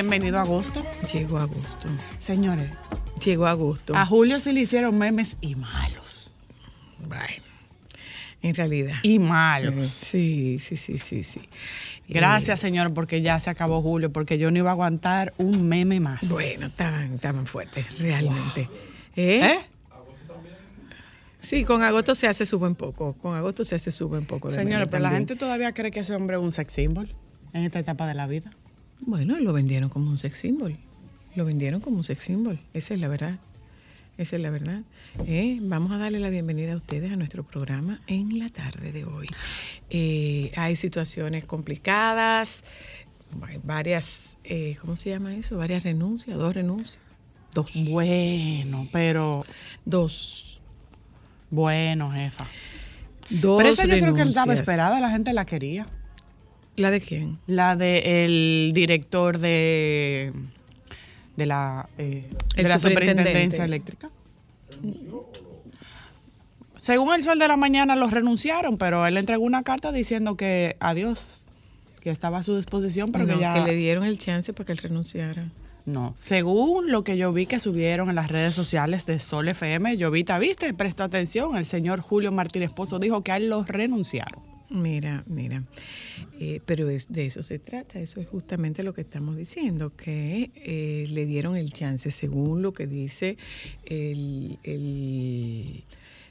Bienvenido a agosto. Llegó agosto. Señores, Llegó agosto. a Julio se le hicieron memes y malos. Bueno, en realidad. Y Eh, malos. Sí, sí, sí, sí, sí. Gracias, señor, porque ya se acabó Julio, porque yo no iba a aguantar un meme más. Eh, bueno, estaban, estaban fuertes, realmente. ¿Eh? ¿Eh? Sí, con agosto se hace sube un poco. Con agosto se hace sube un poco. Señores, pero la gente todavía cree que ese hombre es un sex symbol en esta etapa de la vida. Bueno, lo vendieron como un sex symbol. Lo vendieron como un sex symbol. Esa es la verdad. Esa es la verdad. Eh, vamos a darle la bienvenida a ustedes a nuestro programa en la tarde de hoy. Eh, hay situaciones complicadas, hay varias, eh, ¿cómo se llama eso? Varias renuncias, dos renuncias. Dos. Bueno, pero Dos. bueno, jefa. Dos pero esa yo creo que estaba esperada, la gente la quería. ¿La de quién? La del director de, de la, eh, de la superintendencia eléctrica. Según el sol de la mañana los renunciaron, pero él entregó una carta diciendo que adiós, que estaba a su disposición, pero No, que ya... que le dieron el chance para que él renunciara. No, según lo que yo vi que subieron en las redes sociales de Sol FM, yo vi, viste, prestó atención, el señor Julio Martínez Pozo dijo que a él los renunciaron. Mira, mira, eh, pero es, de eso se trata, eso es justamente lo que estamos diciendo, que eh, le dieron el chance según lo que dice el, el-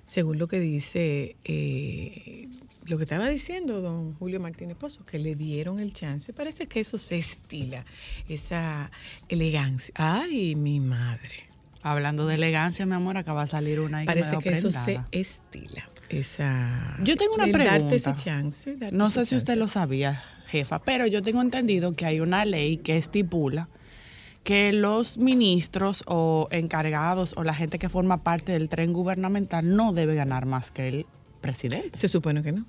según lo que dice eh, lo que estaba diciendo don Julio Martínez Pozo, que le dieron el chance. Parece que eso se estila, esa elegancia. Ay, mi madre. Hablando de elegancia, mi amor, acaba de salir una ahí Parece que, eso se estila. Esa, Yo tengo una pregunta. Darte ese chance. darte No sé si usted lo sabía, jefa, pero yo tengo entendido que hay una ley que estipula que los ministros o encargados o la gente que forma parte del tren gubernamental no debe ganar más que el presidente. Se supone que no.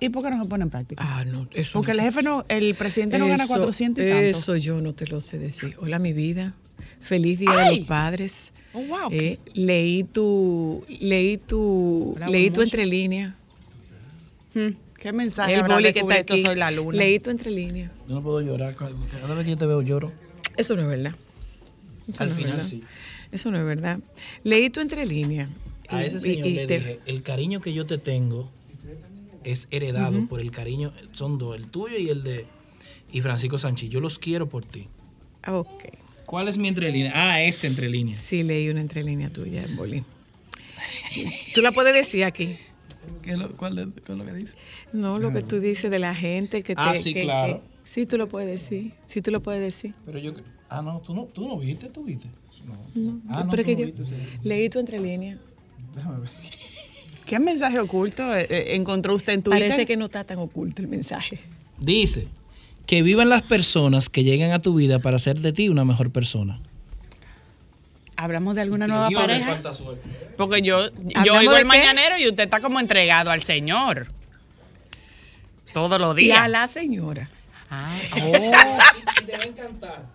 ¿Y por qué no se pone en práctica? Ah, no, eso Porque el jefe no, el presidente no gana Eso- 400 y tanto. Eso yo no te lo sé decir. Hola, mi vida. Feliz Día de los Padres. Oh, wow. Eh, leí tu, leí tu, Bravo, leí tu mucho. entre líneas. Hmm, ¿Qué mensaje El boli que está aquí. soy la luna? Leí tu entre líneas. Yo no puedo llorar. Cada vez que yo te veo lloro. Eso no es verdad. Eso Al no final verdad. sí. Eso no es verdad. Leí tu entre líneas. A Y- ese señor y le te- dije, el cariño que yo te tengo es heredado por el cariño, son dos, el tuyo y el de y Francisco Sánchez. Yo los quiero por ti. Ok. ¿Cuál es mi entrelínea? Ah, este entrelínea. Sí, leí una entrelínea tuya, Boli. Tú la puedes decir aquí. ¿Qué es lo, cuál es, lo que dice? No, lo que tú dices de la gente que te... Ah, sí, que- claro. que- sí, tú lo puedes decir. Sí, tú lo puedes decir. Pero yo, ah, no, tú no, tú no viste, tú viste. No. Ah, no, Pero tú que no yo viste, sí. leí tu entre líneas. Déjame ver. ¿Qué mensaje oculto eh, eh, encontró usted en Twitter? Parece que no está tan oculto el mensaje. Dice que vivan las personas que llegan a tu vida para hacer de ti una mejor persona. Hablamos de alguna nueva Dios, pareja. cuánta suerte. Porque yo, yo ¿Hablamos oigo el qué? mañanero y usted está como entregado al Señor. Todos los Y a días. la señora. Ah, Y te va a encantar.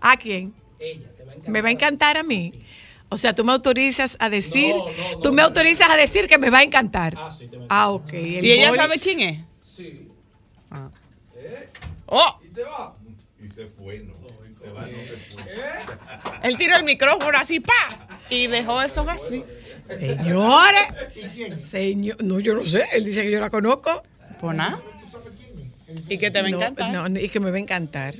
¿A quién? Ella te va a encantar. Me va a encantar a mí. O sea, tú me autorizas a decir, No, no, no, tú me no. autorizas a decir que me va a encantar. Ah, sí, te va a Ah, ok. el ¿Y ella boli- sabe quién es? Sí. Ah. Oh, ¿Y te va? Y se fue, no. Se va, no se fue. él tiró el micrófono así, pa, y dejó eso así. Señores. Señor, no, yo no sé. Él dice que yo la conozco. Pues nada. Y que te va a No, encantar. No, y que me va a encantar.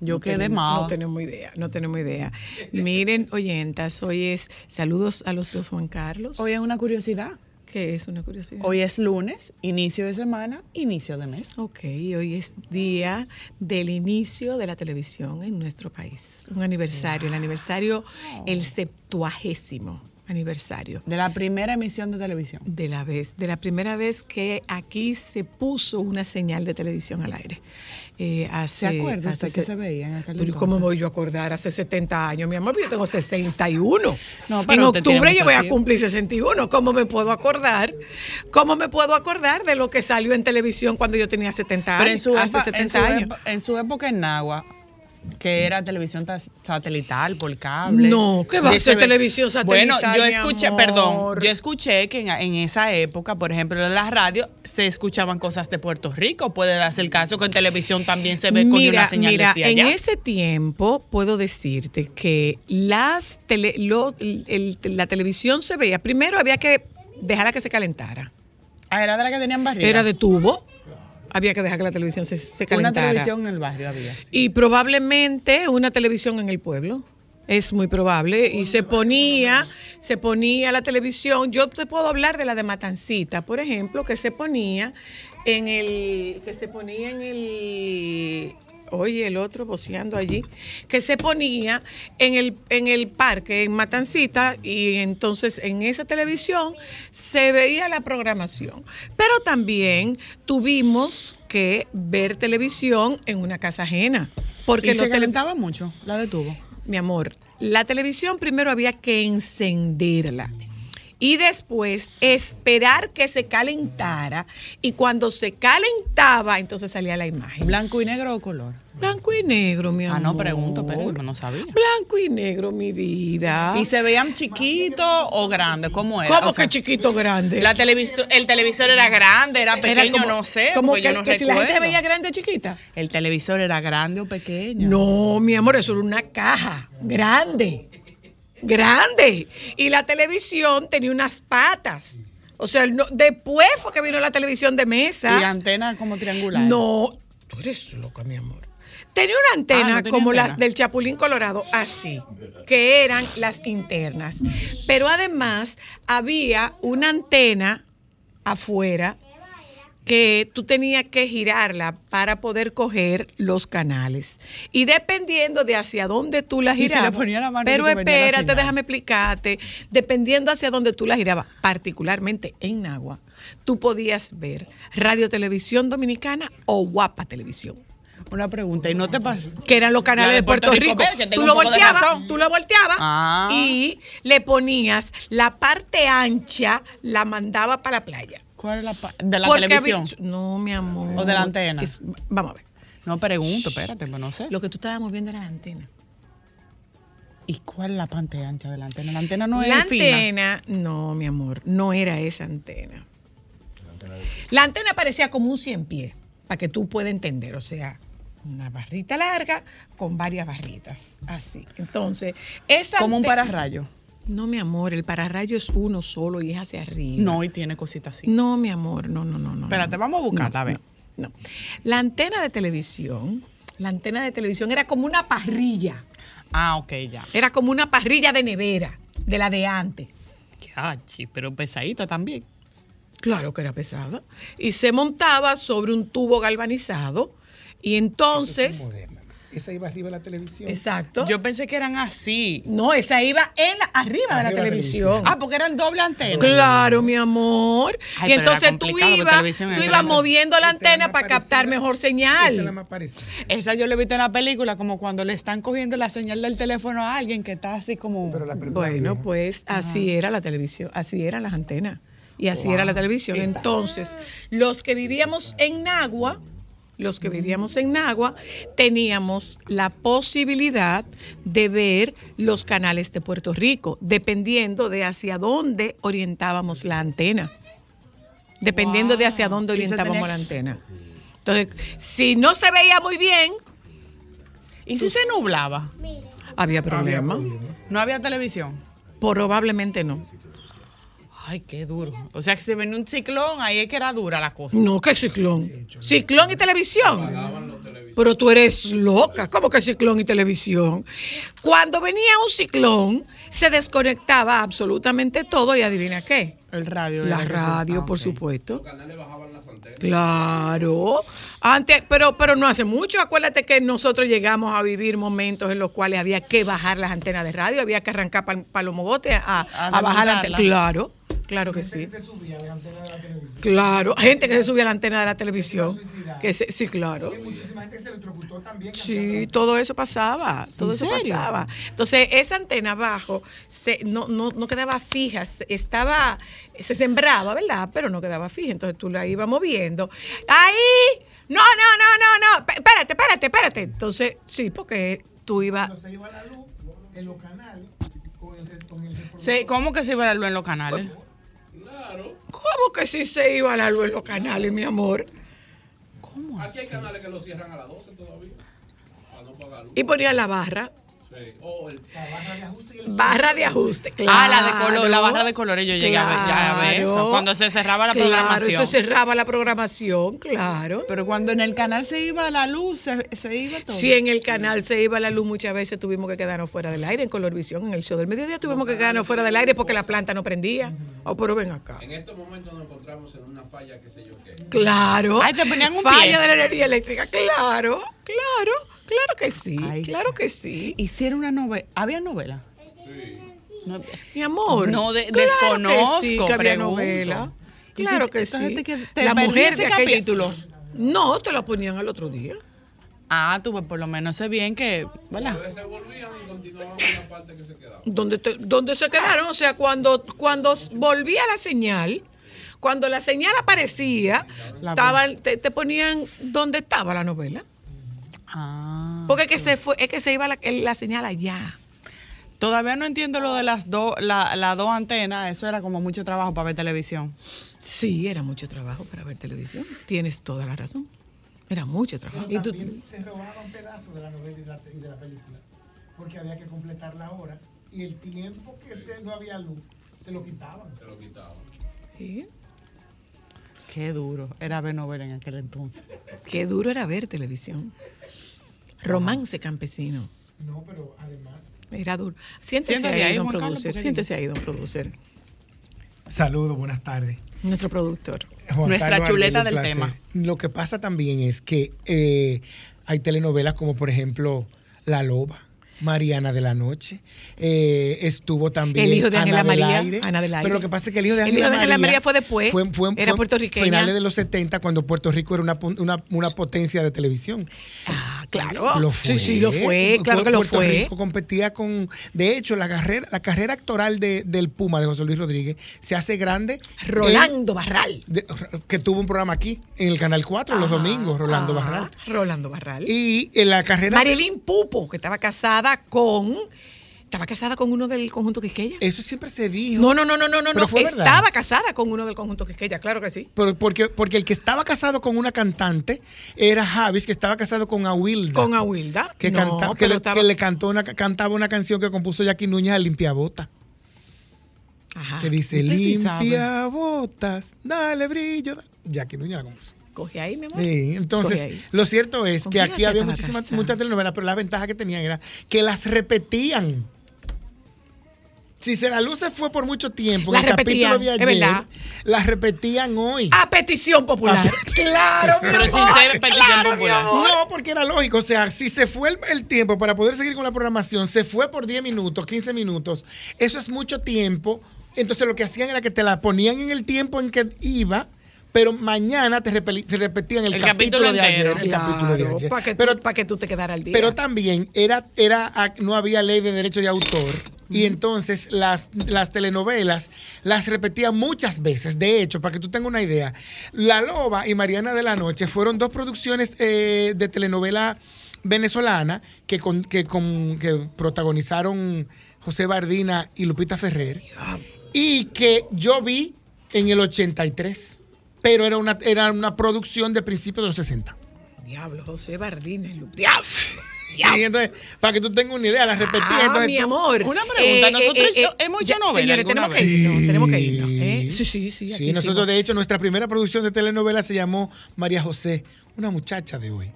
Yo No quedé mal. No tenemos idea, no tenemos idea. Miren, oyentas, hoy es saludos a los dos Juan Carlos. Hoy es una curiosidad. ¿Qué es una curiosidad? Hoy es lunes, inicio de semana, inicio de mes. Ok, hoy es día del inicio de la televisión en nuestro país. Un aniversario, el aniversario, el septuagésimo aniversario De la primera emisión de televisión. de la vez, de la primera vez que aquí se puso una señal de televisión al aire. Eh, hace, ¿Se acuerda hace usted que se- veía en aquel Pero. ¿cómo me voy yo a acordar? Hace 70 años, mi amor, yo tengo 61. No, en octubre yo voy a cumplir 61. ¿Cómo me puedo acordar? ¿Cómo me puedo acordar de lo que salió en televisión cuando yo tenía 70 Pero en años? su, hace epa- en, 70 su años. epo- en su época en Nagua, que era televisión satelital por cable. No, ¿qué va a de ser televisión satelital, Bueno, yo escuché, amor? perdón, yo escuché que en, en esa época, por ejemplo, en la radio se escuchaban cosas de Puerto Rico. Puede darse el caso que en televisión también se ve con Mira, una señal mira, en allá. ese tiempo puedo decirte que las tele- lo- el- la televisión se veía, primero había que dejarla que se calentara. Ah, era de la que tenían barriga. Era de tubo, había que dejar que la televisión se, se una calentara. televisión en el barrio había. Y probablemente una televisión en el pueblo. Es muy probable. Y se ponía, se ponía la televisión. Yo te puedo hablar de la de Matancita, por ejemplo, que se ponía en el. que se ponía en el. Oye, el otro voceando allí, que se ponía en el, en el parque, en Matancita, y entonces en esa televisión se veía la programación. Pero también tuvimos que ver televisión en una casa ajena. Porque y se calentaba mucho, la de tubo. mi amor, la televisión primero había que encenderla y después esperar que se calentara y cuando se calentaba entonces salía la imagen. ¿Blanco y negro o color? Blanco y negro, mi amor. Ah, no pregunto, pero yo no sabía. Blanco y negro, mi vida. ¿Y se veían chiquitos o grandes? ¿Cómo era? ¿Cómo O sea, que chiquito grande? La televisor, el televisor era grande, era Era pequeño, como- no sé, como que, yo no que si la gente veía grande o chiquita. El televisor era grande o pequeño. No, mi amor, eso era una caja grande, grande. Y la televisión tenía unas patas. O sea, no- después fue que vino la televisión de Y mesa. antena como triangular. No, tú eres loca, mi amor. Tenía una antena Ah, no tenía como antena. las del Chapulín Colorado, así, que eran las internas. Pero además había una antena afuera que tú tenías que girarla para poder coger los canales. Y dependiendo de hacia dónde tú la girabas. la pero espérate, déjame explicarte. Dependiendo hacia dónde tú la girabas, particularmente en Agua, tú podías ver Radio Televisión Dominicana o Guapa Televisión Una pregunta, ¿y no te pasa? que eran los canales de de Puerto, Rico. Tú lo volteabas, tú lo volteabas Ah. y le ponías la parte ancha, la mandaba para la playa. ¿Cuál es la de la Porque televisión? no, mi amor. ¿O de la antena? Es- vamos a ver. No pregunto, espérate, pues no sé. Lo que tú estabas moviendo era la antena. ¿Y cuál es la parte ancha de la antena? La antena no la es fina. antena, no, mi amor, no era esa antena. La antena parecía como un cien pies, para que tú puedas entender. O sea, una barrita larga con varias barritas, así. Entonces, esa Como un pararrayo. No, mi amor, el pararrayo es uno solo y es hacia arriba. No, y tiene cositas así. No, mi amor, no, no, no, no. Espérate, no. vamos a buscarla, a ver. No, no. La antena de televisión, la antena de televisión era como una parrilla. Ah, ok, ya. Era como una parrilla de nevera, de la de antes. Cachi, pero pesadita también. Claro que era pesada. Y se montaba sobre un tubo galvanizado. Y entonces, esa iba arriba de la televisión. Exacto. Yo pensé que eran así. no, esa iba en la, arriba, de la Arriba de la televisión. televisión. Ah, porque eran doble antena. Claro, mi amor. Ay, y entonces tú ibas, tú grande. moviendo la antena para captar mejor Esa es la señal. más parecida. Esa yo la he visto en la película, como cuando le están cogiendo la señal del teléfono a alguien que está así como. Pero la Bueno, vieja. pues así era la televisión, así eran las antenas y así era la televisión. Entonces, los que vivíamos en Nagua, los que vivíamos en Nagua, teníamos la posibilidad de ver los canales de Puerto Rico, dependiendo de hacia dónde orientábamos la antena. Dependiendo de hacia dónde orientábamos tenía- la antena. Entonces, si no se veía muy bien, ¿Y si se nublaba? había problema. No había televisión. Probablemente no. Ay, qué duro. O sea, que si venía un ciclón, ahí es que era dura la cosa. No, que ciclón. Ciclón y televisión. Pero tú eres loca. ¿Cómo que ciclón y televisión? Cuando venía un ciclón, se desconectaba absolutamente todo y adivina qué. El radio. La radio, resultaba, por supuesto. Claro. Antes, pero, pero no hace mucho. Acuérdate que nosotros llegamos a vivir momentos en los cuales había que bajar las antenas de radio, había que arrancar para los mogotes a, A a bajar la desmontarla. antena. Claro, claro que sí. Claro, gente que se subía a la antena de la televisión. Que se- sí, claro. Muchísima gente se electrocutó también. Sí, todo eso pasaba, todo ¿En eso serio? pasaba. Entonces, esa antena abajo se, no, no, no quedaba fija, se- estaba, se sembraba, ¿verdad? Pero no quedaba fija, entonces tú la ibas moviendo. ¡Ahí! No, no, no, no, no, espérate, espérate, espérate. Entonces, sí, porque tú ibas... Se iba la luz en los canales con el, con el Sí, ¿Cómo que se iba la luz en los canales? ¿Cómo que sí se iba la luz en los canales, mi amor? Aquí hay canales que lo cierran a las 12 todavía. Para no pagar luz. Y ponían la barra, Sí. O el barra de ajuste, claro. Ah, la de color, la barra de colores, yo llegué a ver- ya a ver eso, Claro. cuando se cerraba la Claro, programación. eso cerraba la programación, claro. Pero cuando en el canal se iba la luz, se, se iba todo. Si en el canal se iba la luz, muchas veces tuvimos que quedarnos fuera del aire. En Colorvisión, en el show del mediodía, tuvimos que quedarnos fuera del aire porque la planta no prendía. Oh, pero ven acá. En estos momentos nos encontramos en una falla, qué sé yo qué. Claro. Ay, te ponían un Falla pie. de la energía eléctrica. Claro, claro, claro que sí. Ay, claro que sí. Hicieron una novela. ¿Había novela? No, Mi amor. No, de- claro desconozco, Que, sí, que había novela. Claro si- que sí. que te la mujer de aquella- capítulo. No, te la ponían al otro día. Ah, tuve por lo menos sé bien que, ¿verdad? Se volvían y continuaban en la parte que se quedaba. te- donde se quedaron, o sea, cuando, cuando volvía la señal, cuando la señal aparecía, La- estaban, te, te ponían donde estaba la novela. Ah. Porque es que se fue, es que se iba la, la señal allá. Todavía no entiendo lo de las dos, la- las dos antenas. Eso era como mucho trabajo para ver televisión. Sí, era mucho trabajo para ver televisión. Tienes toda la razón. Era mucho trabajo. Y tú- También se robaban pedazos de la novela y de la, y de la película. Porque había que completar la hora. Y el tiempo que se- no había luz, se lo quitaban. Se lo quitaban. Sí. Qué duro. Era ver novela en aquel entonces. Qué duro era ver televisión. Romance campesino. No, pero además. Era duro. Siéntese, Siéntate ahí, ahí, don Juan producer. Siéntese ahí, don producer. Saludos, buenas tardes. Nuestro productor. Juan Nuestra Carlos chuleta del placer. Lo que pasa también es que eh, hay telenovelas como por ejemplo La Loba, Mariana de la Noche, eh, estuvo también El hijo de Ana del María, Aire. Ana del Aire. Pero lo que pasa es que el hijo de El Ángela de Ángela María, María fue después, era puertorriqueña. Finales de los 70 cuando Puerto Rico era una, una, una potencia de televisión. Ah, claro. Lo Sí, sí, lo fue. Claro que lo Puerto fue. Rico competía con. De hecho, la carrera, la carrera actoral de- del Puma de José Luis Rodríguez se hace grande. Rolando Barral. de- que tuvo un programa aquí, en el Canal 4, los Ajá, domingos, Rolando ajá, Barral. Rolando Barral. Y en la carrera. Marilyn Pupo, que estaba casada con. Estaba casada con uno del conjunto Quisqueya. Eso siempre se dijo. No, no, no, no, no, no. Fue verdad. Estaba casada con uno del conjunto Quisqueya, claro que sí. Pero porque, porque el que estaba casado con una cantante era Javis, que estaba casado con Awilda. Con Awilda. que, No, canta- que, le, estaba- que le cantó una, cantaba una canción que compuso Jackie Núñez al Limpiabota. Ajá. Que dice, usted sí sabe. limpia botas, dale brillo. da-". Jackie Núñez la compuso. Coge ahí, mi amor. Sí, entonces, lo cierto es ¿Con que aquí había muchísimas, muchas telenovelas, pero la ventaja que tenían era que las repetían. si se la luz se fue por mucho tiempo, La en el capítulo repetían, de ayer, verdad. la repetían hoy. A petición popular. claro, mi Pero sin ser petición claro, popular. No, porque era lógico. O sea, si se fue el, el tiempo para poder seguir con la programación, se fue por 10 minutos, 15 minutos. Eso es mucho tiempo. Entonces lo que hacían era que te la ponían en el tiempo en que iba. Pero mañana te, te repetían el, El capítulo, capítulo de ayer. El capítulo de ayer. Para que, pero, tú- pa' que tú te quedaras al día. pero también era, era, ah, no había ley de derecho de autor. Y entonces las, las telenovelas las repetían muchas veces. De hecho, para que tú tengas una idea, La Loba y Mariana de la Noche fueron dos producciones eh, de telenovela venezolana que, con- que, con- que protagonizaron José Bardina y Lupita Ferrer. Y que yo vi en el 83. Pero era una, era una producción de principios de los 60. Diablo, José Lu- Diablo. Y entonces, para que tú tengas una idea, las repetía. Ah, entonces mi tú- amor. Una pregunta, nosotros hemos hecho ya, novela Señores, tenemos que irnos, tenemos que irnos. ¿eh? Sí, sí, sí. Sí, aquí nosotros de hecho nuestra primera producción de telenovela se llamó María José, una muchacha de hoy.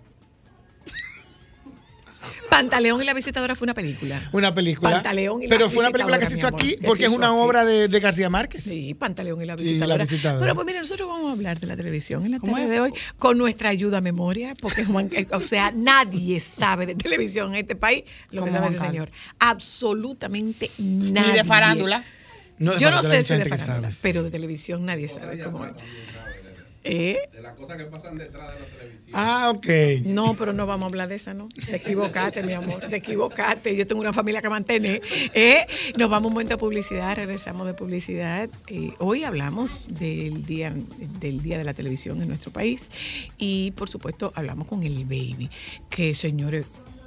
Pantaleón y la visitadora fue una película. Una película. Pantaleón y la Pero fue una película que se hizo aquí porque es una aquí. obra de, de García Márquez. Sí, Pantaleón y la Sí, la visitadora. Pero pues mire, nosotros vamos a hablar de la televisión en la ¿Cómo tarde es? de hoy con nuestra ayuda a memoria, porque Juan, eh, o sea, nadie sabe de televisión en este país lo que sabe ese señor. Absolutamente nadie. Ni de farándula. No, Yo no sé si de farándula, sabe. pero de televisión nadie sabe cómo. ¿Eh? De las cosas que pasan detrás de la televisión. Ah, ok. No, pero no vamos a hablar de esa, ¿no? De equivocate, mi amor, de equivocate. Yo tengo una familia que mantener. ¿eh? Nos vamos un momento a publicidad, regresamos de publicidad. Eh, hoy hablamos del día, del día de la televisión en nuestro país y, por supuesto, hablamos con el baby, que, señores,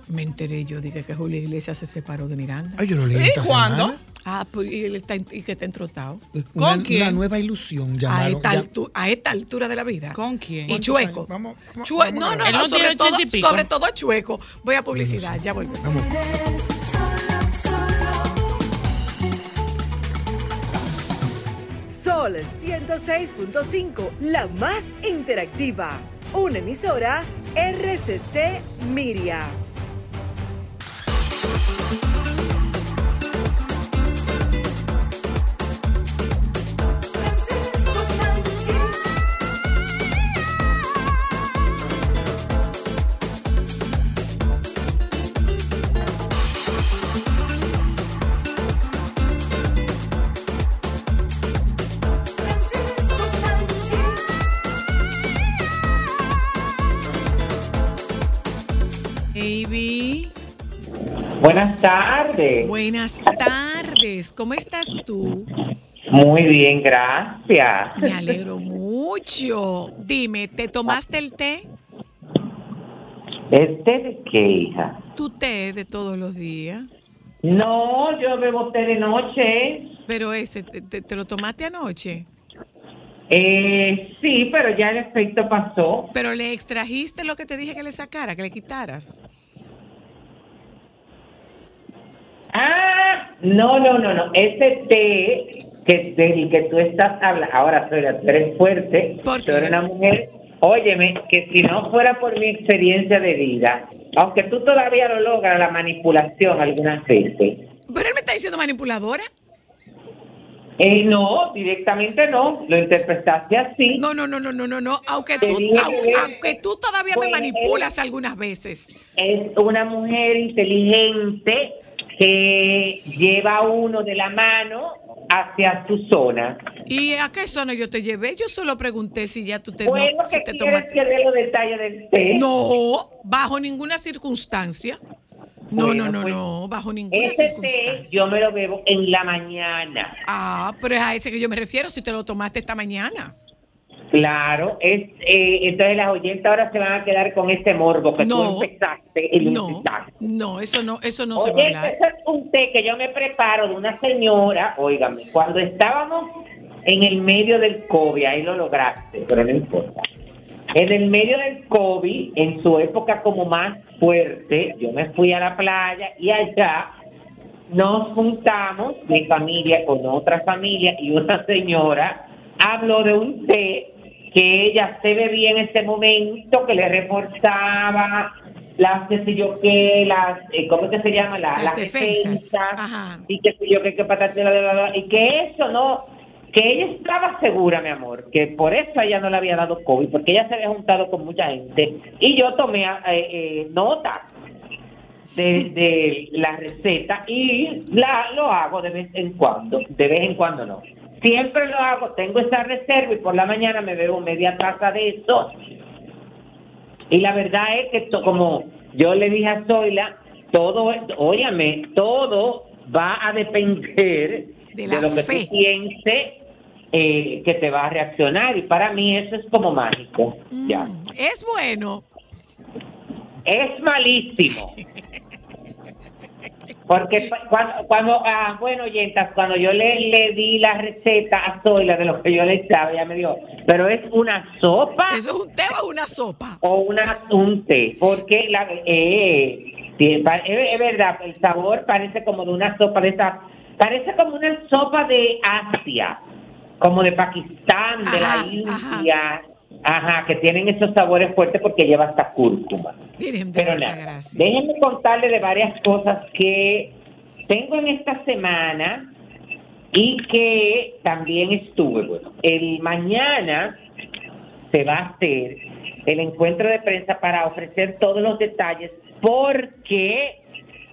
me enteré yo, dije que Julio Iglesias se separó de Miranda. Ay, yo lo leí ¿Y esta cuándo? semana. Ah, pues, y él está, y que está entrotado. Una, ¿Con quién? una nueva ilusión A llamaron. esta, ya- altu- a esta altura de la vida. ¿Con quién? Y chueco. Vamos, vamos, Chue- vamos no, a no, no, no sobre todo, sobre todo chueco. Voy a publicidad, ya volvemos. Vamos. Sol 106.5, la más interactiva. Una emisora RCC Miria. Thank you. Buenas tardes. buenas tardes. ¿Cómo estás tú? Muy bien, gracias. Me alegro mucho. Dime, ¿te tomaste el té? ¿Este de qué, hija? Tu té de todos los días. No, yo bebo té de noche. Pero ese, ¿te, te- te lo tomaste anoche? Eh, sí, pero ya el efecto pasó. Pero le extrajiste lo que te dije que le sacara, que le quitaras. Ah, no, no, no, no. Ese té que del que tú estás hablando, ahora soy tú eres fuerte, ¿Por tú eres una mujer. Óyeme, que si no fuera por mi experiencia de vida, aunque tú todavía lo logras, la manipulación algunas veces. ¿Pero él me está diciendo manipuladora? Eh, no, directamente no, lo interpretaste así. No, no, no, no, no, no, no. Aunque tú, aunque, que- aunque tú todavía me Pues, manipulas algunas veces. es una mujer inteligente que lleva uno de la mano hacia su zona. ¿Y a qué zona yo te llevé? Yo solo pregunté si ya tú te, Bueno, no, si que te tomaste. que dé los detalles del té. No, bajo ninguna circunstancia. No, Bueno, no, no, pues, no, bajo ninguna Ese té circunstancia. yo me lo bebo en la mañana. Ah, pero es a ese que yo me refiero si te lo tomaste esta mañana. Claro, es eh, entonces las oyentes ahora se van a quedar con este morbo que No. tú empezaste y No, no, eso no, eso no se va a Oye, hablar. ese es un té que yo me preparo de una señora, óigame, cuando estábamos en el medio del COVID, ahí lo lograste, pero no importa. En el medio del COVID, en su época como más fuerte, yo me fui a la playa y allá nos juntamos, mi familia con otra familia y una señora habló de un té que ella se bebía en ese momento, que le reforzaba las qué sé yo qué, las, eh, ¿cómo que se llama? La- Las las, defensas. defensas, y qué sé yo qué, qué bla, y que eso no, que ella estaba segura, mi amor, que por eso ella no le había dado COVID, porque ella se había juntado con mucha gente, y yo tomé eh, eh, nota de, de la receta y la lo hago de vez en cuando, de vez en cuando no. Siempre lo hago, tengo esa reserva y por la mañana me bebo media taza de eso. Y la verdad es que to- como yo le dije a Zoila, todo, óyame, todo va a depender De lo que fe. tú pienses eh, que te va a reaccionar y para mí eso es como mágico. Ya. Mm, Es bueno. Es malísimo. Porque cuando, cuando ah, bueno, oyentas, cuando yo le, le di la receta a Zoila de lo que yo le echaba, ella me dijo, pero es una sopa ¿Eso es un té o una sopa? o una, un té, porque la, eh, es, es verdad, el sabor parece como de una sopa de esa, parece como una sopa de Asia, como de Pakistán, de Ajá, la India, ajá. Que tienen esos sabores fuertes porque lleva hasta cúrcuma. Miren, Pero nada, déjenme contarle de varias cosas que tengo en esta semana y que también estuve. Bueno, el mañana se va a hacer el encuentro de prensa para ofrecer todos los detalles porque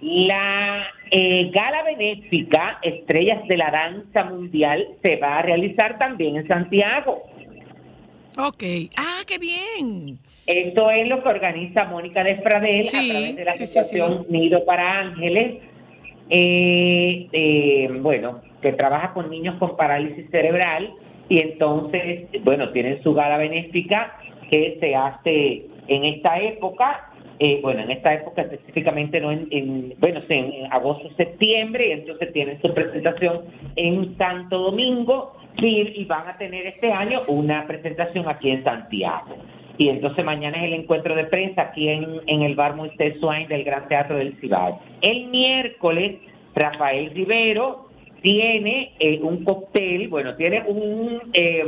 la eh, gala benéfica Estrellas de la Danza Mundial se va a realizar también en Santiago. Ok. Ah, qué bien. Esto es lo que organiza Mónica Despradel Sí, a través de la sí, sí, Asociación Nido para Ángeles. eh, eh, bueno, que trabaja con niños con parálisis cerebral y entonces, bueno, tienen su gala benéfica que se hace en esta época. eh, bueno, en esta época específicamente no en, en- bueno, sí, en agosto, septiembre, y entonces tienen su presentación en Santo Domingo y, van a tener este año una presentación aquí en Santiago. Y entonces mañana es el encuentro de prensa aquí en, en el bar Moisés Swain del Gran Teatro del Cibao. El miércoles, Rafael Rivero tiene eh, un cóctel, bueno, tiene un, eh,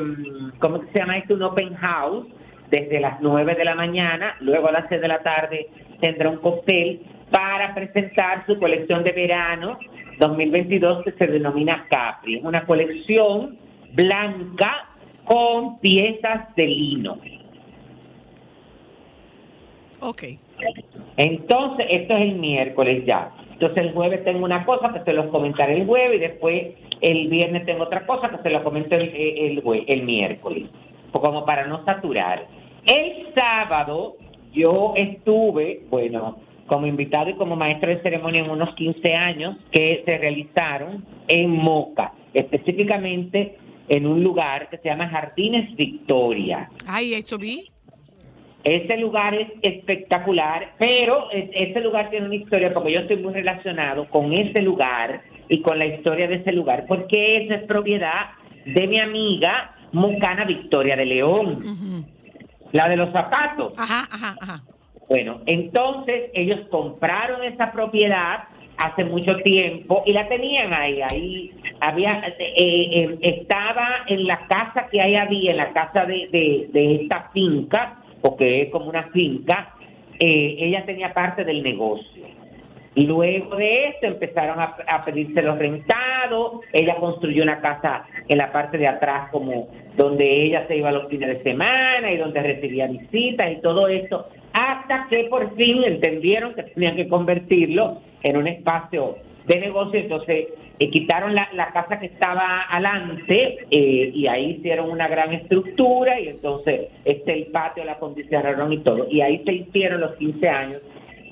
¿cómo se llama esto? Un open house desde las 9 de la mañana, luego a las 6 de la tarde tendrá un cóctel para presentar su colección de verano 2022 que se denomina Capri. Es una colección blanca con piezas de lino. Ok. Entonces, esto es el miércoles ya. Entonces, el jueves tengo una cosa que se los comentaré el jueves y después el viernes tengo otra cosa que se los comento el, el, el miércoles, como para no saturar. El sábado yo estuve, bueno, como invitado y como maestro de ceremonia en unos 15 años que se realizaron en Moca, específicamente en un lugar que se llama Jardines Victoria. Ay, eso vi. Ese lugar es espectacular, pero es- ese lugar tiene una historia porque yo estoy muy relacionado con ese lugar y con la historia de ese lugar, porque esa es propiedad de mi amiga Mucana Victoria de León, la de los zapatos. Ajá, ajá, ajá. Bueno, entonces ellos compraron esa propiedad hace mucho tiempo y la tenían ahí. Ahí había, eh, eh, estaba en la casa que ahí había, en la casa de, de, de esta finca, porque es como una finca, eh, ella tenía parte del negocio. Y luego de esto empezaron a, a pedirse los rentados. Ella construyó una casa en la parte de atrás, como donde ella se iba los fines de semana y donde recibía visitas y todo eso. Hasta que por fin entendieron que tenían que convertirlo en un espacio de negocio. Entonces eh, quitaron la, la casa que estaba adelante eh, y ahí hicieron una gran estructura. Y entonces este el patio la acondicionaron y todo. Y ahí se hicieron los 15 años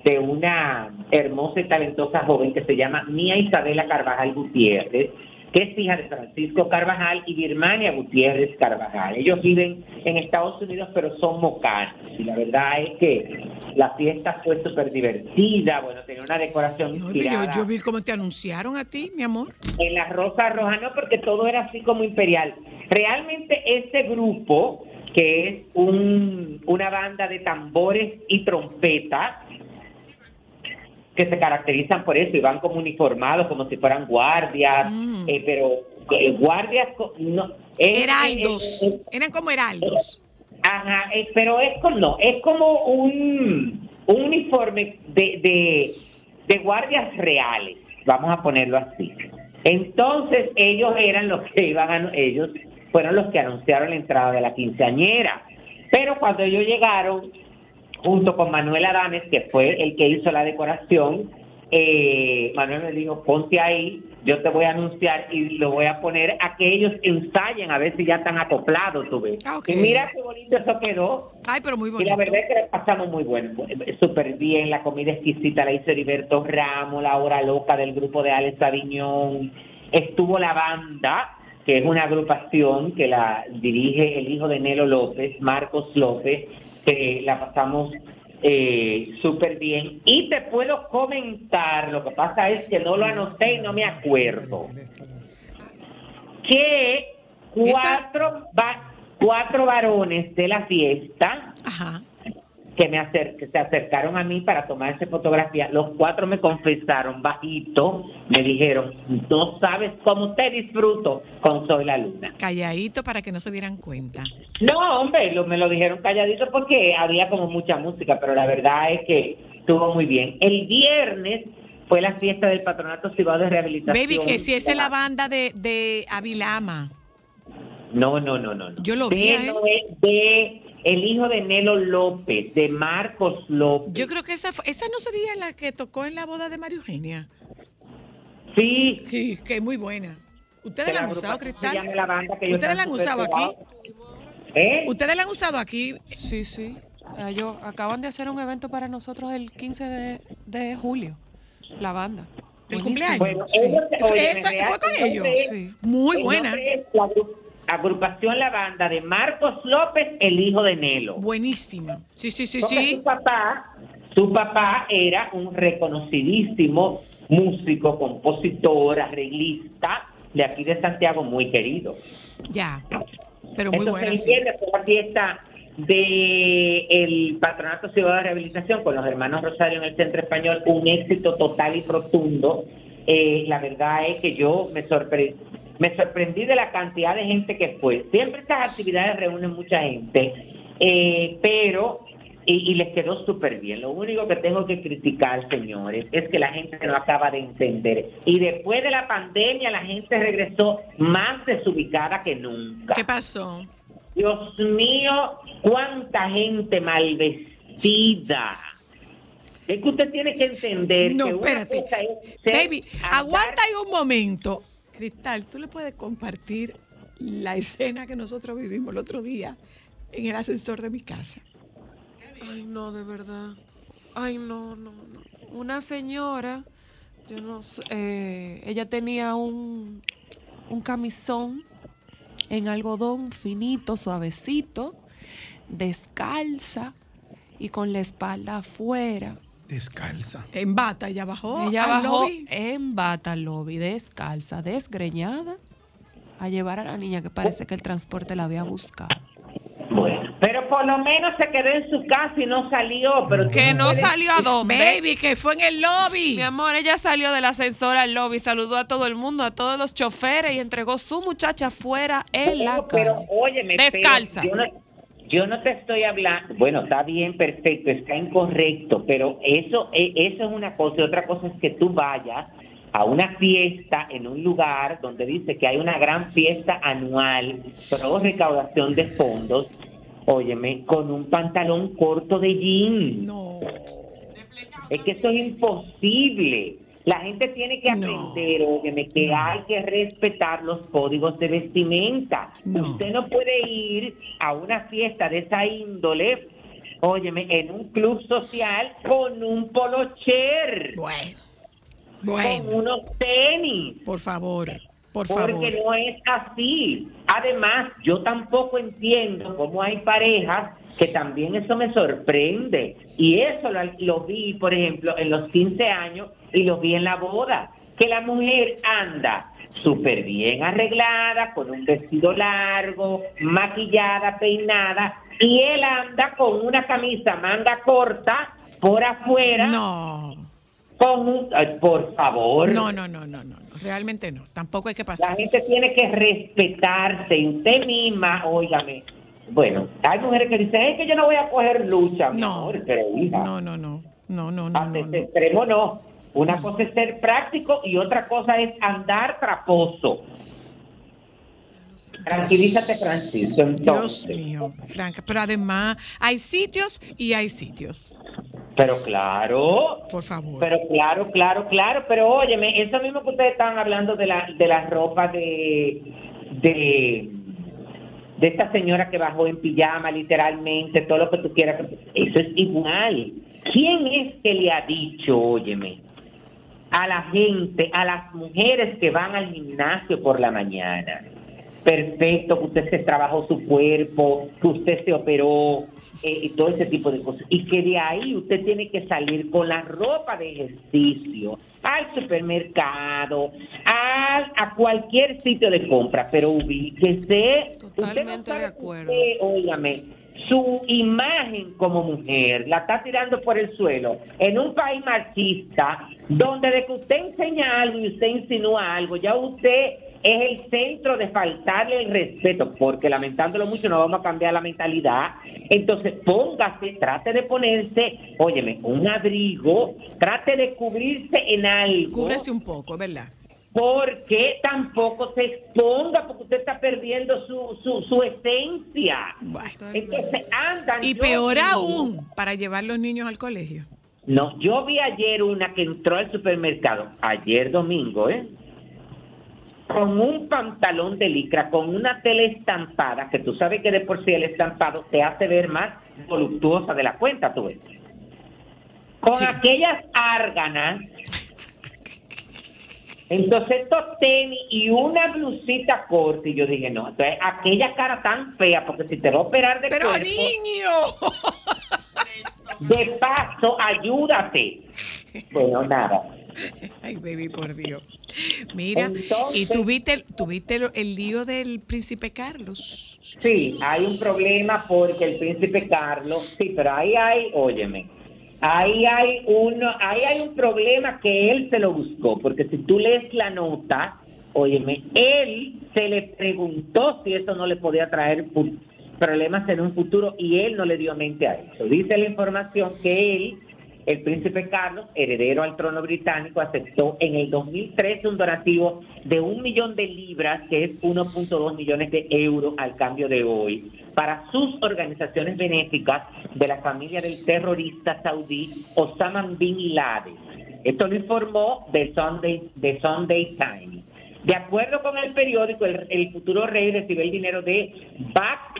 de una hermosa y talentosa joven que se llama Mía Isabela Carvajal Gutiérrez, que es hija de Francisco Carvajal y Birmania Gutiérrez Carvajal. Ellos viven en Estados Unidos, pero son mocanos. Y la verdad es que la fiesta fue súper divertida. Bueno, tenía una decoración No, pero yo, inspirada yo vi cómo te anunciaron a ti, mi amor. en la Rosa Roja, no, porque todo era así como imperial. Realmente ese grupo, que es un, una banda de tambores y trompetas, que se caracterizan por eso y van como uniformados, como si fueran guardias, Mm. eh, pero eh, guardias, no. Heraldos. Eran como heraldos. Ajá, eh, pero es como, no, es como un, un uniforme de, de, de guardias reales, vamos a ponerlo así. Entonces ellos eran los que iban a, ellos fueron los que anunciaron la entrada de la quinceañera. Pero cuando ellos llegaron, junto con Manuel Adames, que fue el que hizo la decoración, eh, Manuel me dijo, ponte ahí, yo te voy a anunciar y lo voy a poner a que ellos ensayen a ver si ya están acoplados, tú ves. Ah. Y mira qué bonito eso quedó. Ay, pero muy Y bonito. la verdad es que la pasamos muy bueno, súper bien, la comida exquisita la hizo Heriberto Ramos, la hora loca del grupo de Alex Aviñón, estuvo la banda, que es una agrupación que la dirige el hijo de Nelo López, Marcos López, que la pasamos eh, súper bien. Y te puedo comentar, lo que pasa es que no lo anoté y no me acuerdo, que cuatro, va- cuatro varones de la fiesta Ajá. Que me acer- que se acercaron a mí para tomarse fotografía, los cuatro me confesaron bajito, me dijeron, no sabes cómo te disfruto con Soy la Luna. Calladito para que no se dieran cuenta. No, hombre, lo- me lo dijeron calladito porque había como mucha música, pero la verdad es que estuvo muy bien. El viernes fue la fiesta del Patronato Cibao de Rehabilitación. Baby, que si esa es la banda de, de Avilama. No, no, no, no. no. Yo lo de, vi. Noé- de el hijo de Nelo López, de Marcos López. Yo creo que esa, fue- esa no sería la que tocó en la boda de María Eugenia. Sí, Sí, que es muy buena. ¿Ustedes la han usado, Cristal? la banda, que ellos ¿Ustedes la han usado aquí? ¿Eh? ¿Ustedes la han usado aquí? Sí, sí. Ellos acaban de hacer un evento para nosotros el 15 de, de julio. La banda. ¿El Buenísimo. cumpleaños? Bueno, Sí. ellos, oye, Esa- ¿Fue con el ellos? Sí. Muy buena. la agrupación La Banda de Marcos López, el hijo de Nelo. Buenísima. Sí, sí, sí, Porque sí. Su papá, su papá era un reconocidísimo músico, compositor, arreglista de aquí de Santiago, muy querido. Ya. Pero muy el sí. la fiesta de el Patronato Ciudad de Rehabilitación con los hermanos Rosario en el Centro Español, un éxito total y profundo. Eh, la verdad es que yo me sorprendí, me sorprendí de la cantidad de gente que fue. Siempre estas actividades reúnen mucha gente, eh, pero y, y les quedó súper bien. Lo único que tengo que criticar, señores, es que la gente no acaba de entender. Y después de la pandemia, la gente regresó más desubicada que nunca. ¿Qué pasó? Dios mío, cuánta gente mal vestida. Es que usted tiene que entender No, que una espérate. cosa es Baby, aguanta ahí un momento. Cristal, ¿tú le puedes compartir la escena que nosotros vivimos el otro día en el ascensor de mi casa? Ay, no, de verdad. Ay, no, no, no. Una señora, yo no sé, eh, ella tenía un, un camisón en algodón finito, suavecito, descalza y con la espalda afuera. Descalza. En bata, ella bajó. ella al bajó lobby. en bata al lobby, descalza, desgreñada, a llevar a la niña que parece que el transporte la había buscado. Bueno, pero por lo menos se quedó en su casa y no salió. Pero Que no puedes- salió a dónde. Baby, que fue en el lobby. Mi amor, ella salió del ascensor al lobby, saludó a todo el mundo, a todos los choferes y entregó su muchacha fuera en la No, pero calle. óyeme, pero Descalza. yo, no, yo no te estoy hablando, bueno, está bien, perfecto, está incorrecto, pero eso, eh, eso es una cosa y otra cosa es que tú vayas a una fiesta en un lugar donde dice que hay una gran fiesta anual pro recaudación de fondos, óyeme, con un pantalón corto de jean. No. Es que eso es imposible. La gente tiene que No. aprender, óyeme, que hay que respetar los códigos de vestimenta. No. Usted no puede ir a una fiesta de esa índole, óyeme, en un club social con un polocher, Bueno. con Bueno. unos tenis. Por favor. Por Porque favor. no es así. Además, yo tampoco entiendo cómo hay parejas que también eso me sorprende. Y eso lo, lo vi, por ejemplo, en los 15 años y lo vi en la boda. Que la mujer anda súper bien arreglada, con un vestido largo, maquillada, peinada, y él anda con una camisa manga corta por afuera, No. con un... ay, por favor. No, no, no, no, no. Realmente no. Tampoco hay que La pasar. gente tiene que respetarse y usted misma, óigame, Bueno, hay mujeres que dicen, es que yo no voy a coger lucha, No. amor, pero hija, No, no, no. No, no, no. hasta no, ese no. extremo no. Una cosa es ser práctico y otra cosa es andar traposo. Tranquilízate, Francisco. Dios Entonces. mío, Franca. Pero además, hay sitios y hay sitios. Pero claro, Por favor. pero claro, claro, claro. Pero óyeme, eso mismo que ustedes estaban hablando de la, de la ropa de, de, de esta señora que bajó en pijama, literalmente, todo lo que tú quieras. Eso es igual. ¿Quién es que le ha dicho, óyeme, a la gente, a las mujeres que van al gimnasio por la mañana? Perfecto, que usted se trabajó su cuerpo, que usted se operó eh, y todo ese tipo de cosas. Y que de ahí usted tiene que salir con la ropa de ejercicio al supermercado, al- a cualquier sitio de compra, pero ubíquese. Usted no de acuerdo. usted, óigame, su imagen como mujer la está tirando por el suelo en un país machista donde de que usted enseña algo y usted insinúa algo, ya usted es el centro de faltarle el respeto, porque lamentándolo mucho no vamos a cambiar la mentalidad. Entonces póngase, trate de ponerse, óyeme, un abrigo, trate de cubrirse en algo Cúbrese un poco, ¿verdad? porque tampoco se exponga, porque usted está perdiendo su, su, su esencia. Bueno. Entonces andan. Y peor aún, para llevar los niños al colegio. No, yo vi ayer una que entró al supermercado, ayer domingo, ¿eh? Con un pantalón de licra, con una tela estampada, que tú sabes que de por sí el estampado te hace ver más voluptuosa de la cuenta, tú ves. Con Sí. aquellas árganas. Entonces estos tenis y una blusita corta y yo dije, no, entonces aquella cara tan fea, porque si te va a operar de Pero cuerpo, niño. de paso, ayúdate. Bueno, nada. Ay, baby, por Dios. Mira, Entonces- y tuviste, tuviste el lío del príncipe Carlos. Sí, hay un problema porque el príncipe Carlos, sí, pero ahí hay, óyeme, ahí hay uno, ahí hay un problema que él se lo buscó, porque si tú lees la nota, óyeme, él se le preguntó si eso no le podía traer problemas en un futuro y él no le dio mente a eso. Dice la información que él, el príncipe Carlos, heredero al trono británico, aceptó en el 2013 un donativo de un millón de libras, que es 1.2 millones de euros al cambio de hoy, para sus organizaciones benéficas de la familia del terrorista saudí Osama Bin Laden. Esto lo informó The Sunday, The Sunday Times. De acuerdo con el periódico, el, el futuro rey recibió el dinero de Bak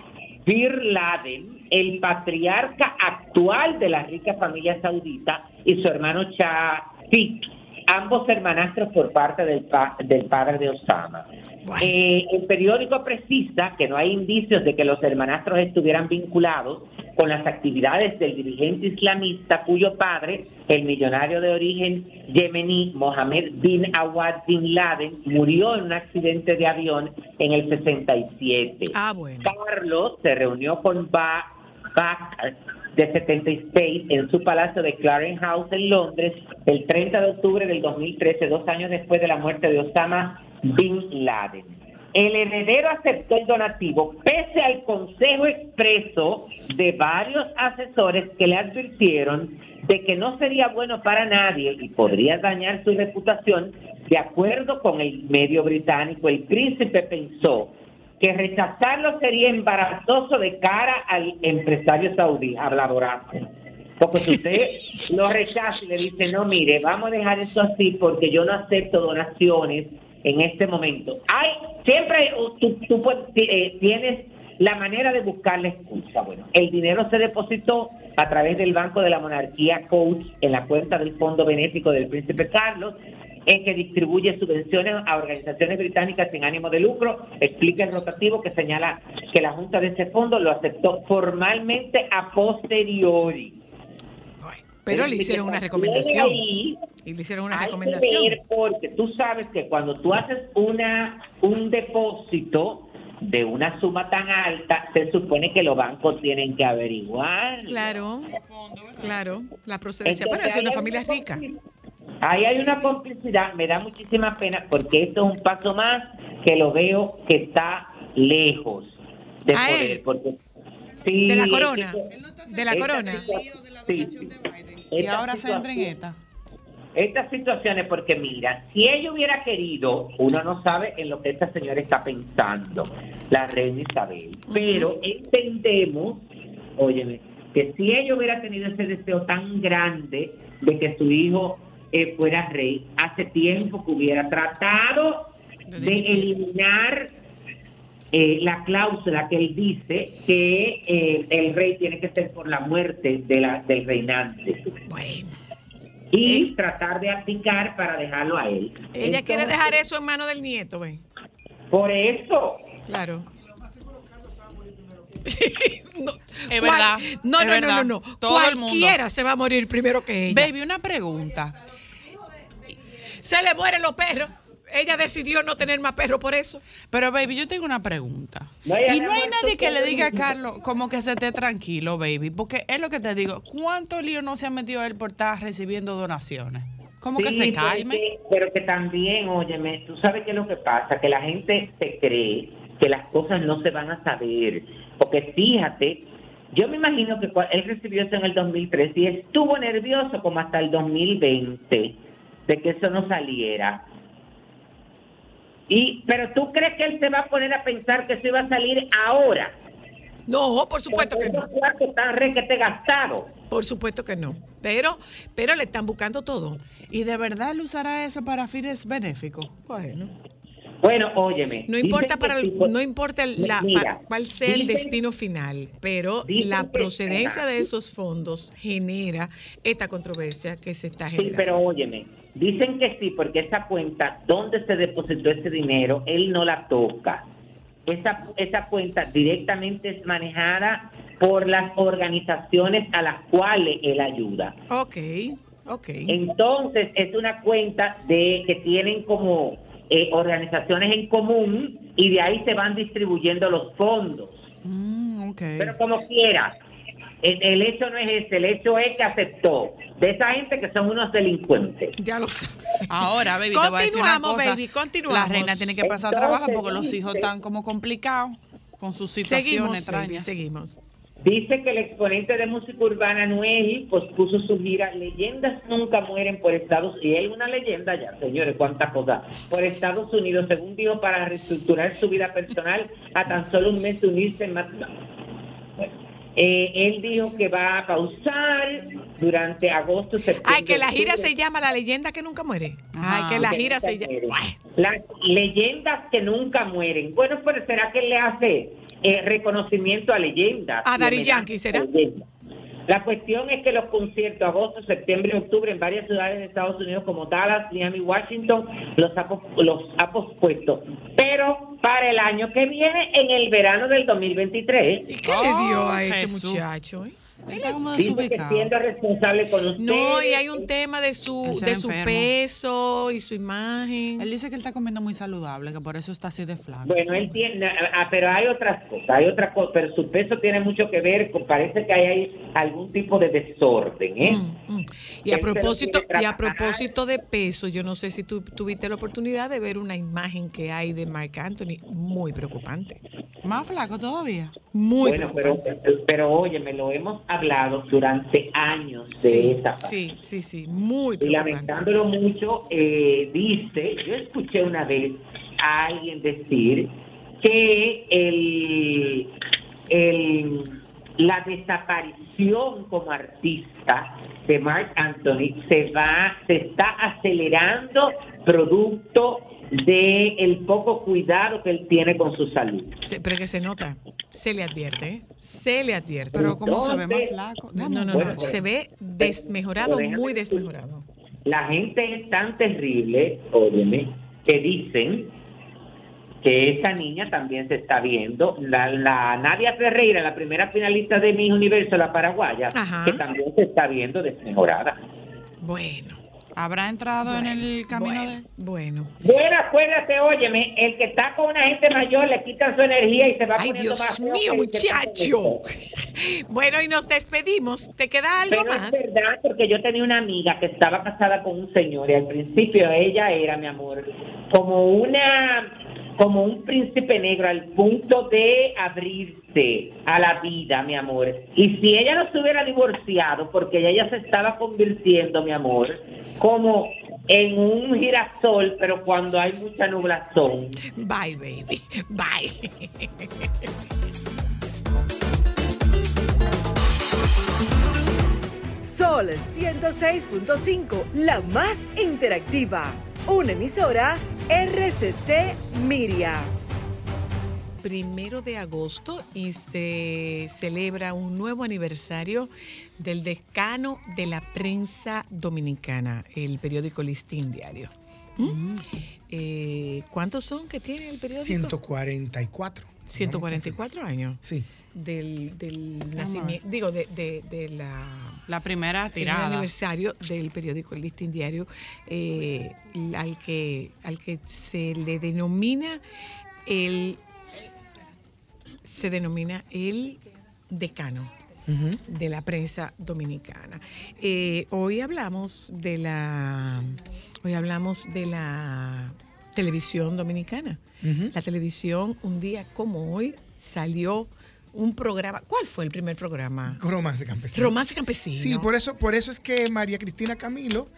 Bir Laden, el patriarca actual de la rica familia saudita, y su hermano Shafiq, ambos hermanastros por parte del, pa- del padre de Osama. Bueno. Eh, el periódico precisa que no hay indicios de que los hermanastros estuvieran vinculados con las actividades del dirigente islamista cuyo padre, el millonario de origen yemení Mohammed bin Awad bin Laden, murió en un accidente de avión en el 67. Ah, bueno. Carlos se reunió con ba de 76 en su palacio de Clarence House en Londres el 30 de octubre del 2013, dos años después de la muerte de Osama Bin Laden. El heredero aceptó el donativo pese al consejo expreso de varios asesores que le advirtieron de que no sería bueno para nadie y podría dañar su reputación. De acuerdo con el medio británico, el príncipe pensó que rechazarlo sería embarazoso de cara al empresario saudí, habladorazo. Porque si usted lo rechaza y le dice, no, mire, vamos a dejar esto así porque yo no acepto donaciones en este momento. Hay, siempre tú, tú puedes- eh, tienes la manera de buscar la excusa. Bueno, el dinero se depositó a través del Banco de la Monarquía Coach en la cuenta del Fondo Benéfico del Príncipe Carlos, en que distribuye subvenciones a organizaciones británicas sin ánimo de lucro. Explica el rotativo que señala que la Junta de ese fondo lo aceptó formalmente a posteriori. Pero le hicieron una recomendación. Y le hicieron una hay que recomendación. ver porque tú sabes que cuando tú haces una un depósito de una suma tan alta, se supone que los bancos tienen que averiguar. Claro, claro, la procedencia. Entonces, Pero es una familia rica. Ahí hay una complicidad, me da muchísima pena porque esto es un paso más que lo veo que está lejos de A poder. él. Porque Sí, de la corona. De la corona. sí, sí. Y ahora se entra en esta. Estas situaciones, porque mira, si ella hubiera querido, uno no sabe en lo que esta señora está pensando, la reina Isabel, pero entendemos, óyeme, que si ella hubiera tenido ese deseo tan grande de que su hijo eh, fuera rey, hace tiempo que hubiera tratado de eliminar eh, la cláusula que él dice que eh, el rey tiene que ser por la muerte de la, del reinante Bueno, y tratar de abdicar para dejarlo a él. ella quiere Entonces, dejar eso en manos del nieto, ven. Por eso, Claro. no, Es verdad, No, es no, no, verdad. no, no. Todo el mundo. Cualquiera se va a morir primero que ella. Baby, una pregunta. Se le mueren los perros. Ella decidió no tener más perros por eso. Pero, baby, yo tengo una pregunta. No, y no ha hay nadie que le diga a Carlos como que se esté tranquilo, baby. Porque es lo que te digo. ¿Cuánto lío no se ha metido él por estar recibiendo donaciones? Como que se calme. pero que también, óyeme, tú sabes qué es lo que pasa, que la gente se cree que las cosas no se van a saber. Porque fíjate, yo me imagino que él recibió eso en el 2003 y estuvo nervioso como hasta el 2020 de que eso no saliera. Y, pero tú crees que él se va a poner a pensar que eso iba a salir ahora. No, por supuesto que no. Están requete gastados. Por supuesto que no. Pero, pero le están buscando todo. ¿Y de verdad él usará eso para fines benéficos? Bueno. Bueno, óyeme. No importa para el- sí, no importa la, mira, cuál sea el destino final, pero la procedencia de esos fondos genera esta controversia que se está Sí, generando. pero óyeme, dicen que sí, porque esa cuenta, donde se depositó ese dinero, él no la toca. Esa, esa cuenta directamente es manejada por las organizaciones a las cuales él ayuda. Ok, ok. Entonces, es una cuenta de que tienen como eh, organizaciones en común y de ahí se van distribuyendo los fondos. Mm, ok. Pero como quiera, el, el hecho no es ese, el hecho es que aceptó de esa gente que son unos delincuentes. Ya lo sé. Ahora, baby, te voy a decir una Continuamos, cosa. baby, continuamos. La reina tiene que pasar Entonces, trabajo porque los hijos dice- están como complicados con sus situaciones Seguimos, baby, extrañas. seguimos. Dice que el exponente de música urbana Noel pospuso su gira Leyendas nunca mueren por Estados Unidos. Y él una leyenda ya, señores, cuántas cosas. Por Estados Unidos, según dijo, para reestructurar su vida personal a tan solo un mes de unirse en matrimonio. Eh, él dijo que va a pausar durante agosto, septiembre. Ay, que la gira octubre. se llama La leyenda que nunca muere. Ay, Ajá. que la gira se llama. Las leyendas que nunca mueren. Bueno, pero ¿será que él le hace eh, reconocimiento a leyendas? A homenaje Yankee, ¿será? a? La cuestión es que los conciertos agosto, septiembre y octubre en varias ciudades de Estados Unidos como Dallas, Miami, Washington los ha, pos- los ha pospuesto. Pero para el año que viene, en el verano del 2023, ¿Y qué le dio a Oh, ese Jesús. muchacho? eh? Él está como desubicado. siendo responsable con ustedes. No, y hay un tema de su, de su enfermo. peso y su imagen. Él dice que él está comiendo muy saludable, que por eso está así de flaco. Bueno, él tiene, ah, pero hay otras cosas, hay otra cosa, pero su peso tiene mucho que ver con, parece que hay algún tipo de desorden, ¿eh? Mm, mm. Y a Él propósito, y a propósito de peso, yo no sé si tú tuviste la oportunidad de ver una imagen que hay de Marc Anthony muy preocupante. Más flaco todavía. Muy bueno, pero, preocupante. pero oye, me lo hemos hablado durante años de sí, esa parte. sí, sí, sí, muy Y lamentándolo mucho, eh, dice, yo escuché una vez a alguien decir que el, el, la desaparición como artista de Mark Anthony se va, se está acelerando producto de el poco cuidado que él tiene con su salud. Sí, pero que se nota, se le advierte, ¿eh? se le advierte. Pero como se ve más flaco. no, no, no, Bueno, no, pero- se ve desmejorado, muy desmejorado. La gente es tan terrible, óyeme, que dicen que esa niña también se está viendo. La, la Nadia Ferreira, la primera finalista de Miss Universo, la paraguaya, Ajá. que también se está viendo desmejorada. Bueno, ¿Habrá entrado en el camino bueno, de...? bueno. Bueno, acuérdate, óyeme, el que está con una gente mayor le quitan su energía y se va Ay, poniendo Dios más mío, muchacho. Bueno, y nos despedimos. ¿Te queda algo Pero más? es verdad, porque yo tenía una amiga que estaba casada con un señor y al principio ella era, mi amor, como una como un príncipe negro al punto de abrirse a la vida, mi amor. Y si ella no se hubiera divorciado, porque ella ya se estaba convirtiendo, mi amor, como en un girasol, pero cuando hay mucha nublazón. Bye, baby. Bye. Sol 106.5, la más interactiva. Una emisora RCC Miria. Primero de agosto y se celebra un nuevo aniversario del decano de la prensa dominicana, el periódico Listín Diario. ¿Mm? Eh, ¿Cuántos son que tiene el periódico? 144. 144 años. Sí. Del, del nacimiento, digo, de, de- de la La primera el tirada. aniversario del periódico El Listín Diario, eh, al, que, al que se le denomina el se denomina el decano de la prensa dominicana. Eh, hoy hablamos de la hoy hablamos de la televisión dominicana. La televisión, un día como hoy, salió un programa. ¿Cuál fue el primer programa? Romance campesino. Romance campesino. Sí, por eso, por eso es que María Cristina Camilo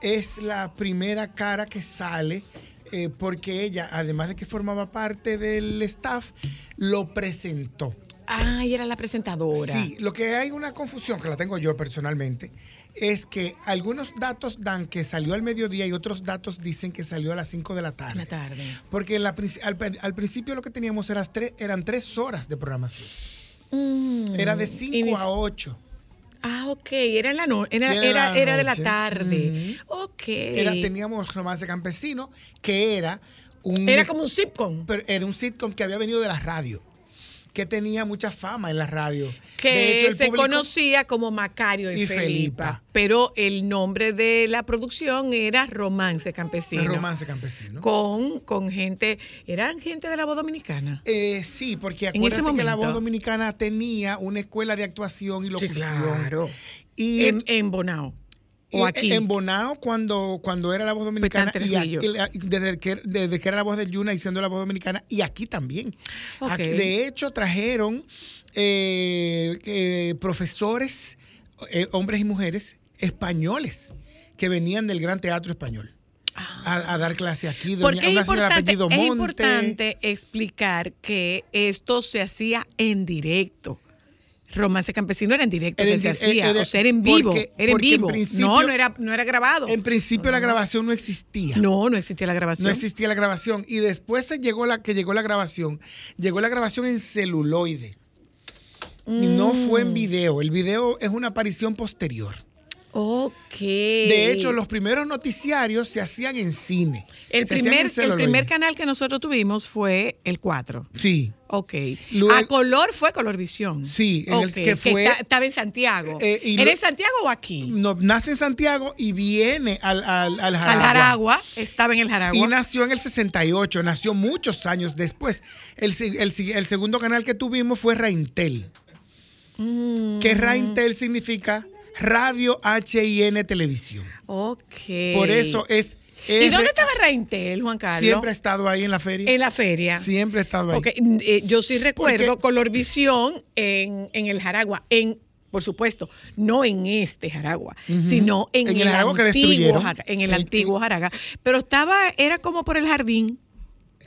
es la primera cara que sale, eh, porque ella, además de que formaba parte del staff, lo presentó. Ah, ella era la presentadora. Sí, lo que hay una confusión, que la tengo yo personalmente, es que algunos datos dan que salió al mediodía y otros datos dicen que salió a las 5 de la tarde. La tarde. Porque la al, al principio lo que teníamos eran tres, eran tres horas de programación. Mm. Era de Y 5 ni- a 8. Ah, ok. Era en la no, era, Era era, de la tarde. Ok. Era, teníamos Romance Campesino, que era un... Era como un sitcom. Pero era un sitcom que había venido de la radio, que tenía mucha fama en la radio. que De hecho, se público- conocía como Macario y, y Felipa, Felipa. Pero el nombre de la producción era Romance Campesino. Romance Campesino. Con, con gente, eran gente de la voz dominicana. Eh, sí, porque En acuérdate ese que la voz dominicana tenía una escuela de actuación y locución. claro. Y En, en Bonao. O aquí. En Bonao, cuando, cuando era la voz dominicana, Petán y aquí- y desde, que, desde que era la voz del Yuna y siendo la voz dominicana, y aquí también. Aquí, de hecho, trajeron eh, eh, profesores, eh, hombres y mujeres, españoles, que venían del Gran Teatro Español. A, a dar clase aquí, doña- Porque es importante, es importante explicar que esto se hacía en directo. Romance Campesino era en directo Era que en se di- hacía, era- o sea, era en vivo, porque- era en vivo. no, no era, no era grabado. En principio la grabación no existía. no, no existía la grabación. No existía la grabación. Y después se llegó la, que llegó la grabación, llegó la grabación en celuloide. Y no fue Mm. en video. El video es una aparición posterior. Ok. De hecho, los primeros noticiarios se hacían en cine. el primer, el canal que nosotros tuvimos fue el 4. Sí. Ok. Luego- a color fue Colorvisión. Sí, en el que fue- está- estaba en Santiago. Eh, y ¿Era en Santiago o aquí? No, nace en Santiago y viene al, al, al Al Jaragua. Jaragua. Estaba en el Jaragua. Y nació en el 68, nació muchos años después. El, el segundo canal que tuvimos fue Raintel. Mm. Que Raintel significa Radio HIN Televisión. Ok. Por eso es. ¿Y dónde estaba Raintel, Juan Carlos? Siempre ha estado ahí en la feria. En la feria. Siempre ha estado ahí. Ok, eh, yo sí recuerdo Porque- Colorvisión en, en el Jaragua, en por supuesto, no en este Jaragua, Ujú. sino en, En el el, Jaragua que antiguo, en el El- antiguo Jaraga. Pero estaba, era como por el jardín.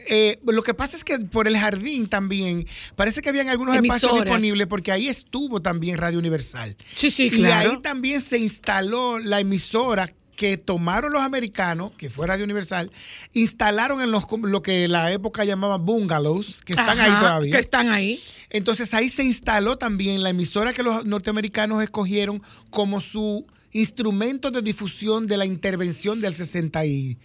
Eh, lo que pasa es que por el jardín también parece que habían algunos espacios disponibles porque ahí estuvo también Radio Universal. Sí, sí, Y claro. ahí también se instaló la emisora que tomaron los americanos, que fue Radio Universal, instalaron en los lo que la época llamaban bungalows, que están ahí todavía. Que están ahí. Entonces ahí se instaló también la emisora que los norteamericanos escogieron como su instrumento de difusión de la intervención del 60 y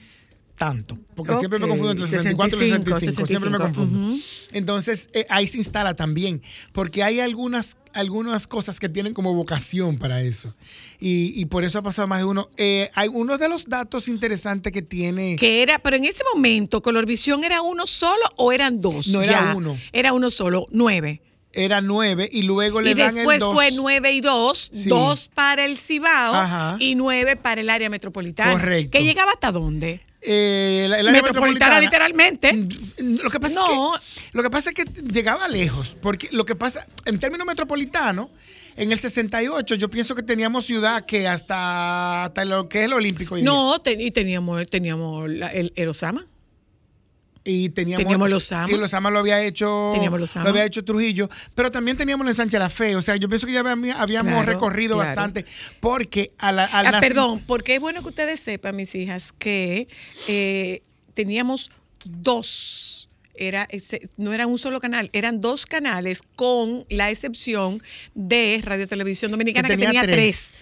tanto. Porque siempre me confundo entre el 64 y el 65. 65, siempre me confundo. Entonces eh, ahí se instala también. Porque hay algunas, algunas cosas que tienen como vocación para eso. Y, y por eso ha pasado más de uno. Eh, hay uno de los datos interesantes que tiene. Que era, pero en ese momento, Colorvisión era uno solo o eran dos. No, era uno. Era uno solo, nueve. era 9 y luego le Y dan el después 2. fue 9 y 2, Sí. 2 para el Cibao Ajá. y 9 para el área metropolitana. Correcto. ¿Que llegaba hasta dónde? Eh, el área metropolitana, literalmente. Lo que pasa No. es que lo que pasa es que llegaba lejos, porque lo que pasa en términos metropolitanos en el 68 yo pienso que teníamos ciudad que hasta, hasta lo que es el Olímpico hoy día. No, te- y teníamos, teníamos la- el, el Osama. Y teníamos, Teníamos los Sama. Sí, los Sama lo había hecho. Teníamos los Sama. Lo había hecho Trujillo. Pero también teníamos el Sánchez La Fe. O sea, yo pienso que ya habíamos, Claro, recorrido claro. bastante. Porque a la, al Ah, perdón, porque es bueno que ustedes sepan, mis hijas, que eh, teníamos dos. Era, no era un solo canal, eran dos canales con la excepción de Radio Televisión Dominicana Que que tenía tenía, tres. tres.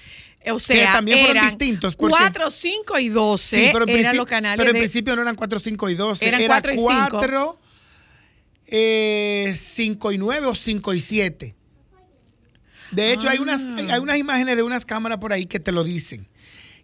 O sea, también fueron distintos, porque- 4, 5 y 12 Sí, pero en eran principio- los canales Pero en de- principio no eran 4, 5 y 12. Eran era cuatro y cinco. 4, 5 y 9 o 5 y 7. De hecho, hay, unas, Ah. hay- hay unas imágenes de unas cámaras por ahí que te lo dicen.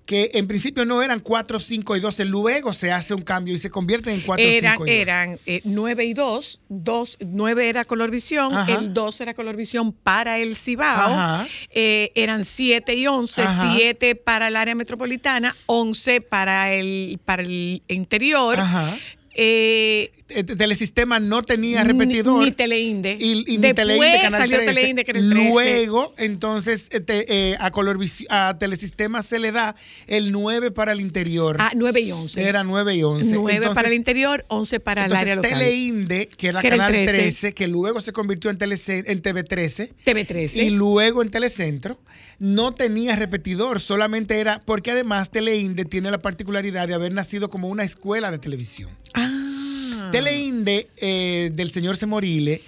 Que en principio no eran 4, 5 y 12. Luego se hace un cambio y se convierten en 4, eran, 5 y 12. eran eh, 9 y 2, 2, 9 era color visión, Ajá. el 2 era color visión para el Cibao, eh, eran 7 y 11, Ajá. 7 para el área metropolitana, 11 para el, para el interior. Ajá. Eh, Eh, Telesistema no tenía ni- repetidor. Ni, Teleinde. Y, y ni Teleinde, Canal salió 13. Teleinde, el 13. Luego, entonces, eh, te- eh, a, color a Telesistema se le da el 9 para el interior. Ah, 9 y 11. Era 9 y 11. 9 Entonces- para el interior, 11 para el entonces, área local. Teleinde, que era Que era el Canal 13. 13, que luego se convirtió en, Telece- en TV13. TV13. Y luego en Telecentro no tenía repetidor, solamente era porque además Teleinde tiene la particularidad de haber nacido como una escuela de televisión. Ah. Teleinde eh, del señor Semorile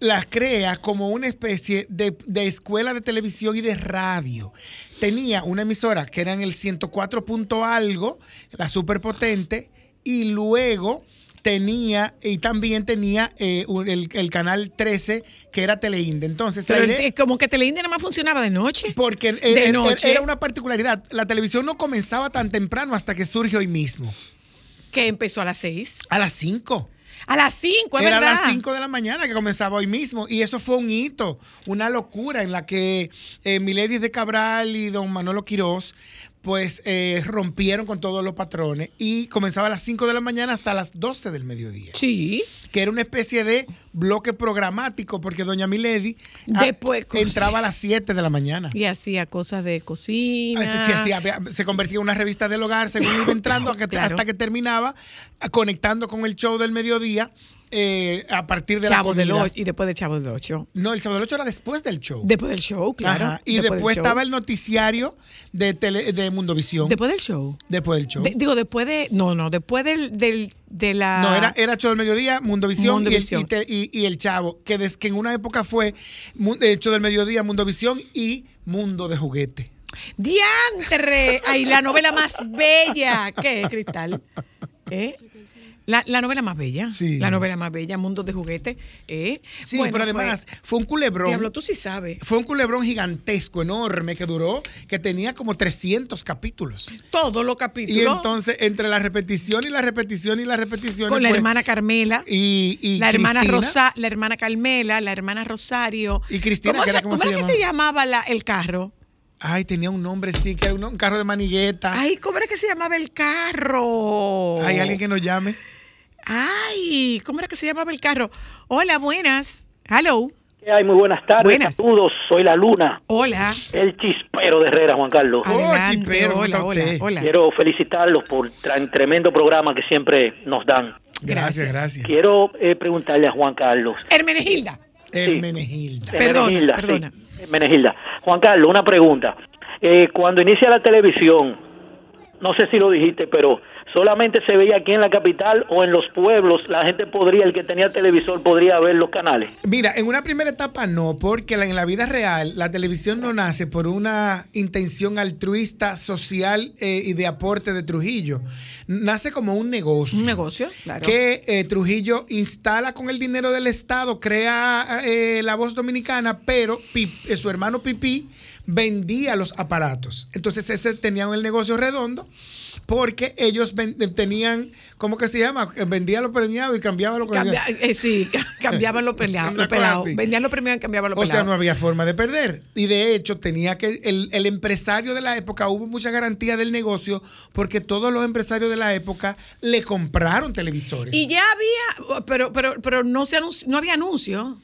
las crea como una especie de, de escuela de televisión y de radio. Tenía una emisora que era en el 104 punto algo, la superpotente, y luego tenía, y también tenía eh, el, el canal 13, que era Teleinde. Entonces, la Pero idea- como que Teleinde nada más funcionaba de noche. porque De eh, eh, noche. era una particularidad. La televisión no comenzaba tan temprano hasta que surge hoy mismo. Que empezó a las 6. A las 5. A las 5, es Era a verdad. las 5 de la mañana que comenzaba hoy mismo. Y eso fue un hito, una locura en la que eh, Milady de Cabral y don Manolo Quirós pues eh, rompieron con todos los patrones y comenzaba a las 5 de la mañana hasta las 12 del mediodía. Sí. Que era una especie de bloque programático porque doña Milady ah, Después, entraba a las 7 de la mañana. Y hacía cosas de cocina. Ah, sí, sí, se convertía en una revista del hogar según iba entrando hasta, que- Claro. hasta que terminaba ah, conectando con el show del mediodía eh, a partir de Chavo la del. 8 y después de Chavo del 8. No, el Chavo del 8 era después del show. Después del show, claro. Ajá, Y del después, show. estaba el noticiario de, tele, de Mundovisión. Después del show. después del show. De- digo, después de. No, no, después del, del, de la. no, era, era show del mediodía, Mundovisión, Mundovisión. Y, el, y, el Chavo, que, des- que en una época fue eh, show del mediodía, Mundovisión y Mundo de Juguete. ¡Diantre! Ay, la novela más bella. ¿Qué es, Cristal? ¿Eh? La, la novela más bella. Sí. La novela más bella, Mundo de Juguete. ¿eh? Sí, Bueno, pero además pues, fue un culebrón. Diablo, tú sí sabes. Fue un culebrón gigantesco, enorme, que duró, que tenía como 300 capítulos. Todos los capítulos. Y entonces, entre la repetición y la repetición y la repetición. con la pues, hermana Carmela. Y, y la hermana. Rosa, la hermana Carmela, la hermana Rosario. Y Cristina, ¿Cómo, que era se, como cómo se era que se llamaba la- el carro? Ay, tenía un nombre, sí, que era un, un carro de manigueta. Ay, ¿cómo era que se llamaba el carro? Hay alguien que nos llame. Ay, ¿cómo era que se llamaba el carro? Hola, buenas. Hello. ¿Qué hay? Muy buenas tardes. Buenas. Saludos. Soy la Luna, Hola. el chispero de Herrera, Juan Carlos. Adelante, chipero, ¿cómo hola, hola, hola. Quiero felicitarlos por el tremendo programa que siempre nos dan. Gracias, Gracias. Quiero eh, preguntarle a Juan Carlos. Hermenegilda. Hermenegilda. Perdona, Hermenegilda, perdona. sí, Hermenegilda. Juan Carlos, una pregunta. Eh, cuando inicia la televisión, no sé si lo dijiste, pero solamente se veía aquí en la capital o en los pueblos, la gente podría, el que tenía televisor, podría ver los canales. Mira, en una primera etapa no, porque en la vida real la televisión no nace por una intención altruista, social eh, y de aporte de Trujillo. Nace como un negocio. Un negocio, claro. que eh, Trujillo instala con el dinero del Estado, crea eh, la voz dominicana, pero Pi- eh, su hermano Pipí vendía los aparatos. Entonces ese tenían el negocio redondo porque ellos vendían ven- tenían, ¿cómo que se llama? Vendía los premiados y cambiaba lo Cambia- eh, sí, ca- cambiaban los cosa pelados. así. Vendían los premiados y cambiaban los O pelados. sea, no había forma de perder. Y de hecho, tenía que. El, el empresario de la época, hubo mucha garantía del negocio porque todos los empresarios de la época le compraron televisores. Y ya había, pero, pero, pero no, se anunci- no había anuncio.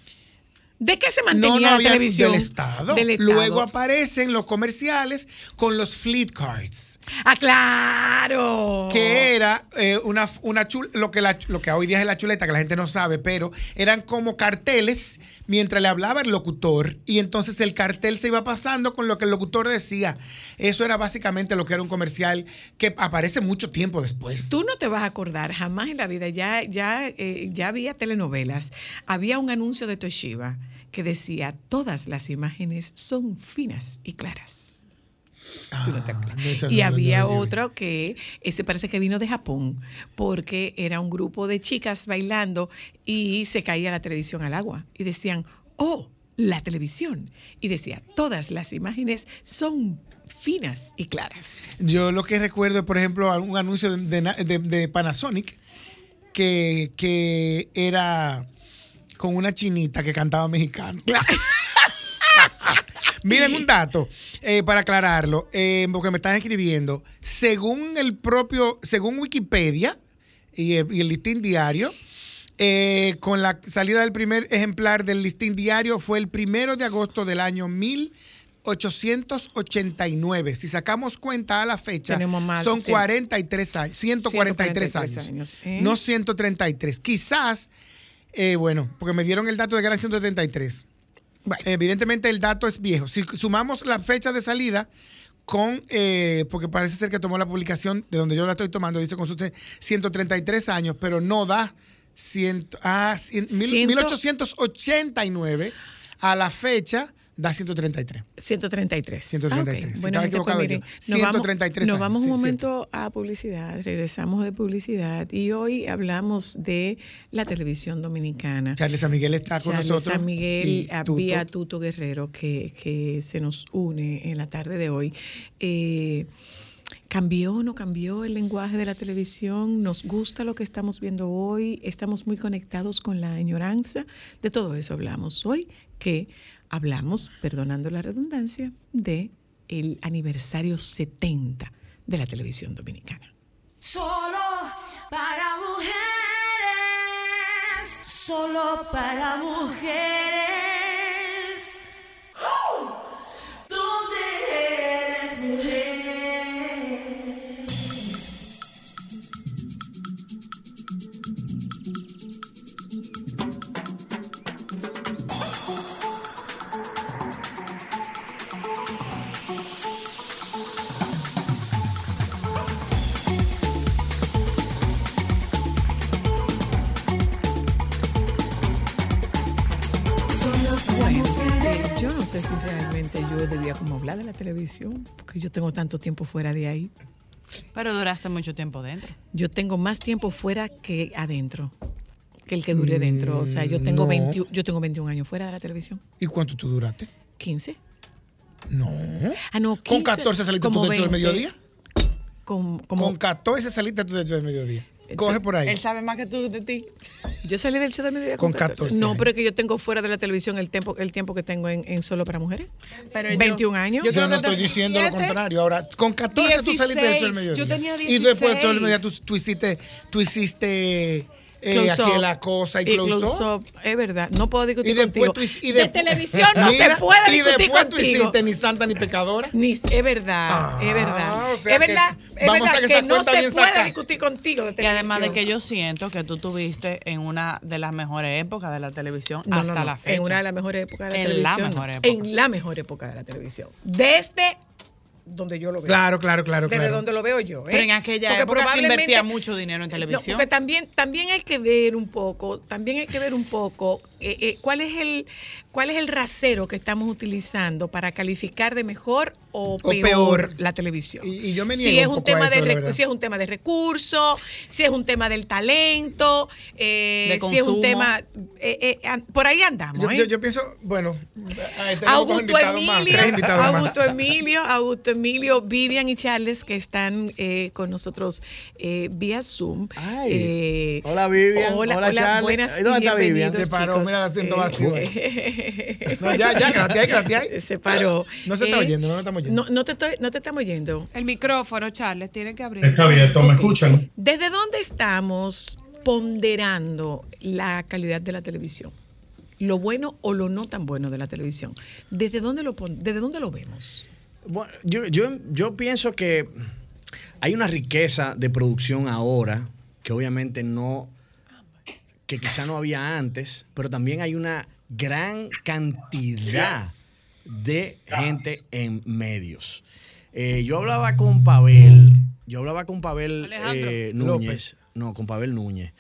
¿De qué se mantenía no, no la había televisión? del Estado. Del Estado. Luego aparecen los comerciales con los fleet cards. ¡Ah, claro! Que era eh, una, una chul- lo, que la- lo que hoy día es la chuleta, que la gente no sabe, pero eran como carteles mientras le hablaba el locutor y entonces el cartel se iba pasando con lo que el locutor decía. Eso era básicamente lo que era un comercial que aparece mucho tiempo después. Tú no te vas a acordar, jamás en la vida, ya, ya, eh, ya había telenovelas, había un anuncio de Toshiba que decía, todas las imágenes son finas y claras. No no, eso y no, había otro que ese parece que vino de Japón, porque era un grupo de chicas bailando y se caía la televisión al agua. Y decían, oh, la televisión. Y decía, todas las imágenes son finas y claras. Yo lo que recuerdo por ejemplo, un anuncio de, de- de Panasonic que, que era con una chinita que cantaba mexicano. Miren un dato eh, para aclararlo, eh, porque me están escribiendo. Según el propio, según Wikipedia y el, y el listín diario, eh, con la salida del primer ejemplar del listín diario fue el primero de agosto del año 1889. Si sacamos cuenta a la fecha, más- son ten- 43 años, 143, 143 años, años, no 133. Quizás, eh, bueno, porque me dieron el dato de que eran 133. Evidentemente el dato es viejo. Si sumamos la fecha de salida con, eh, porque parece ser que tomó la publicación de donde yo la estoy tomando, dice con sus 133 años, pero no da 100, ah, cien- mil- Ciento- 1889 a la fecha da 133. 133. 133. Ah, ok. Si Bueno, gente, pues miren, yo. nos vamos- 133 Nos años, vamos un sí, momento a publicidad, regresamos de publicidad y hoy hablamos de la televisión dominicana. Charles San Miguel está con Charles nosotros. San Miguel, y Tuto. vía Tuto Guerrero, que, que se nos une en la tarde de hoy. Eh, ¿Cambió o no cambió el lenguaje de la televisión? ¿Nos gusta lo que estamos viendo hoy? ¿Estamos muy conectados con la añoranza? De todo eso hablamos hoy, que hablamos, perdonando la redundancia, de el aniversario 70 de la televisión dominicana. Solo para mujeres. Solo para mujeres. Televisión, porque yo tengo tanto tiempo fuera de ahí. Pero duraste mucho tiempo dentro. Yo tengo más tiempo fuera que adentro, que el que dure dentro. O sea, yo tengo, no. 20 yo tengo 21 años fuera de la televisión. ¿Y cuánto tú duraste? 15. No. Ah, no, ¿Con 15, 14 saliste tú como del show del 20. mediodía? Con, como, Con 14 saliste tú del mediodía. Coge por ahí. Él sabe más que tú de ti. Yo salí del show del mediodía Con 14 No, pero es que yo tengo fuera de la televisión el tiempo, el tiempo que tengo en, en Solo para Mujeres. Pero yo- 21 años. Yo, no estoy diciendo lo contrario. Ahora, con 14 tú saliste del show del 16, mediodía. yo tenía Y después del 16. mediodía tú, tú hiciste, tú hiciste eh, la cosa y, Y close, close up. up, Es verdad, no puedo discutir Y contigo. tú y de televisión no Mira, se puede Y discutir después tú contigo. hiciste ni santa ni pecadora. Ni- es verdad, Ah, es verdad. o sea es que verdad, es vamos verdad que que, no se puede discutir contigo. De Y además de que yo siento que tú tuviste en una de las mejores épocas de la televisión No, hasta no, la fecha. En una de las mejores épocas de la En la televisión. mejor no. época. En la mejor época de la televisión. Desde donde yo lo veo. Claro, claro, claro, Desde claro. donde lo veo yo. ¿eh? Pero en aquella Porque época se probablemente- invertía mucho dinero en No, televisión. porque también, también hay que ver un poco, también hay que ver un poco eh, eh, cuál es el, ¿Cuál es el rasero que estamos utilizando para calificar de mejor o, O peor, la televisión? Y, y yo me si niego es un un poco a tema eso, de si es un tema de recursos, si es un tema del talento, eh, De si es un tema eh, eh, por ahí andamos. Yo, ¿eh? yo- yo pienso, bueno, Augusto Emilio, más. Augusto Emilio, Augusto Emilio, Vivian y Charles que están eh, con nosotros eh, vía Zoom. Ay. Eh, Hola, Vivian. Hola, Hola, hola, Charles. buenas ¿Y dónde está Vivian? Se paró, chicos. mira el asiento vacío. No, ya, ya, quédate ahí, quédate ahí. Se paró. No se está Eh, oyendo, no nos estamos oyendo. No, no te estoy, no te estamos oyendo. El micrófono, Charles, tiene que abrir. Está abierto, ¿me Ok. escuchan? ¿Desde dónde estamos ponderando la calidad de la televisión? Lo bueno o lo no tan bueno de la televisión. ¿Desde dónde lo, pon- desde dónde lo vemos? Bueno, yo, yo, yo pienso que hay una riqueza de producción ahora que obviamente no, que quizá no había antes, pero también hay una gran cantidad de gente en medios. Eh, yo hablaba con Pavel, yo hablaba con Pavel eh, Núñez, no, con Pavel Núñez,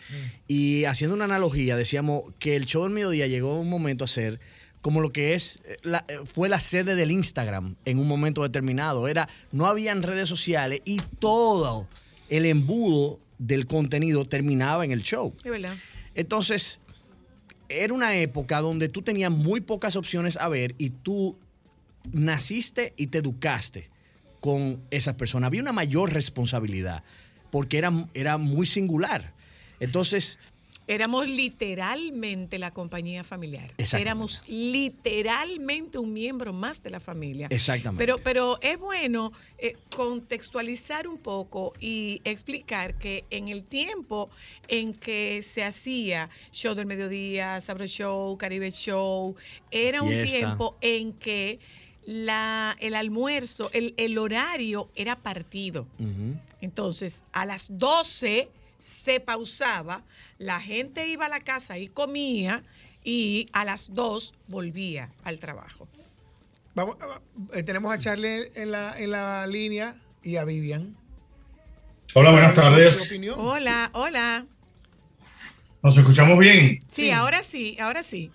y haciendo una analogía decíamos que el show del mediodía llegó un momento a ser como lo que es eh, la- fue la sede del Instagram en un momento determinado. Era no habían redes sociales y todo el embudo del contenido terminaba en el show. Es verdad. Entonces, era una época donde tú tenías muy pocas opciones a ver y tú naciste y te educaste con esas personas. Había una mayor responsabilidad porque era, era muy singular. Entonces, Éramos literalmente la compañía familiar. Exactamente. Éramos literalmente un miembro más de la familia. Exactamente. Pero, pero es bueno eh, contextualizar un poco y explicar que en el tiempo en que se hacía Show del Mediodía, Sabro Show, Caribe Show, era un tiempo en que la, el almuerzo, el, el horario era partido. Entonces, a las 12 se pausaba, la gente iba a la casa y comía y a las 2 volvía al trabajo. Vamos, eh, tenemos a Charlie en la, en la línea y a Vivian. Hola, buenas tardes. opinión. Hola, hola. ¿Nos escuchamos bien? Sí, Sí. ahora sí, ahora sí.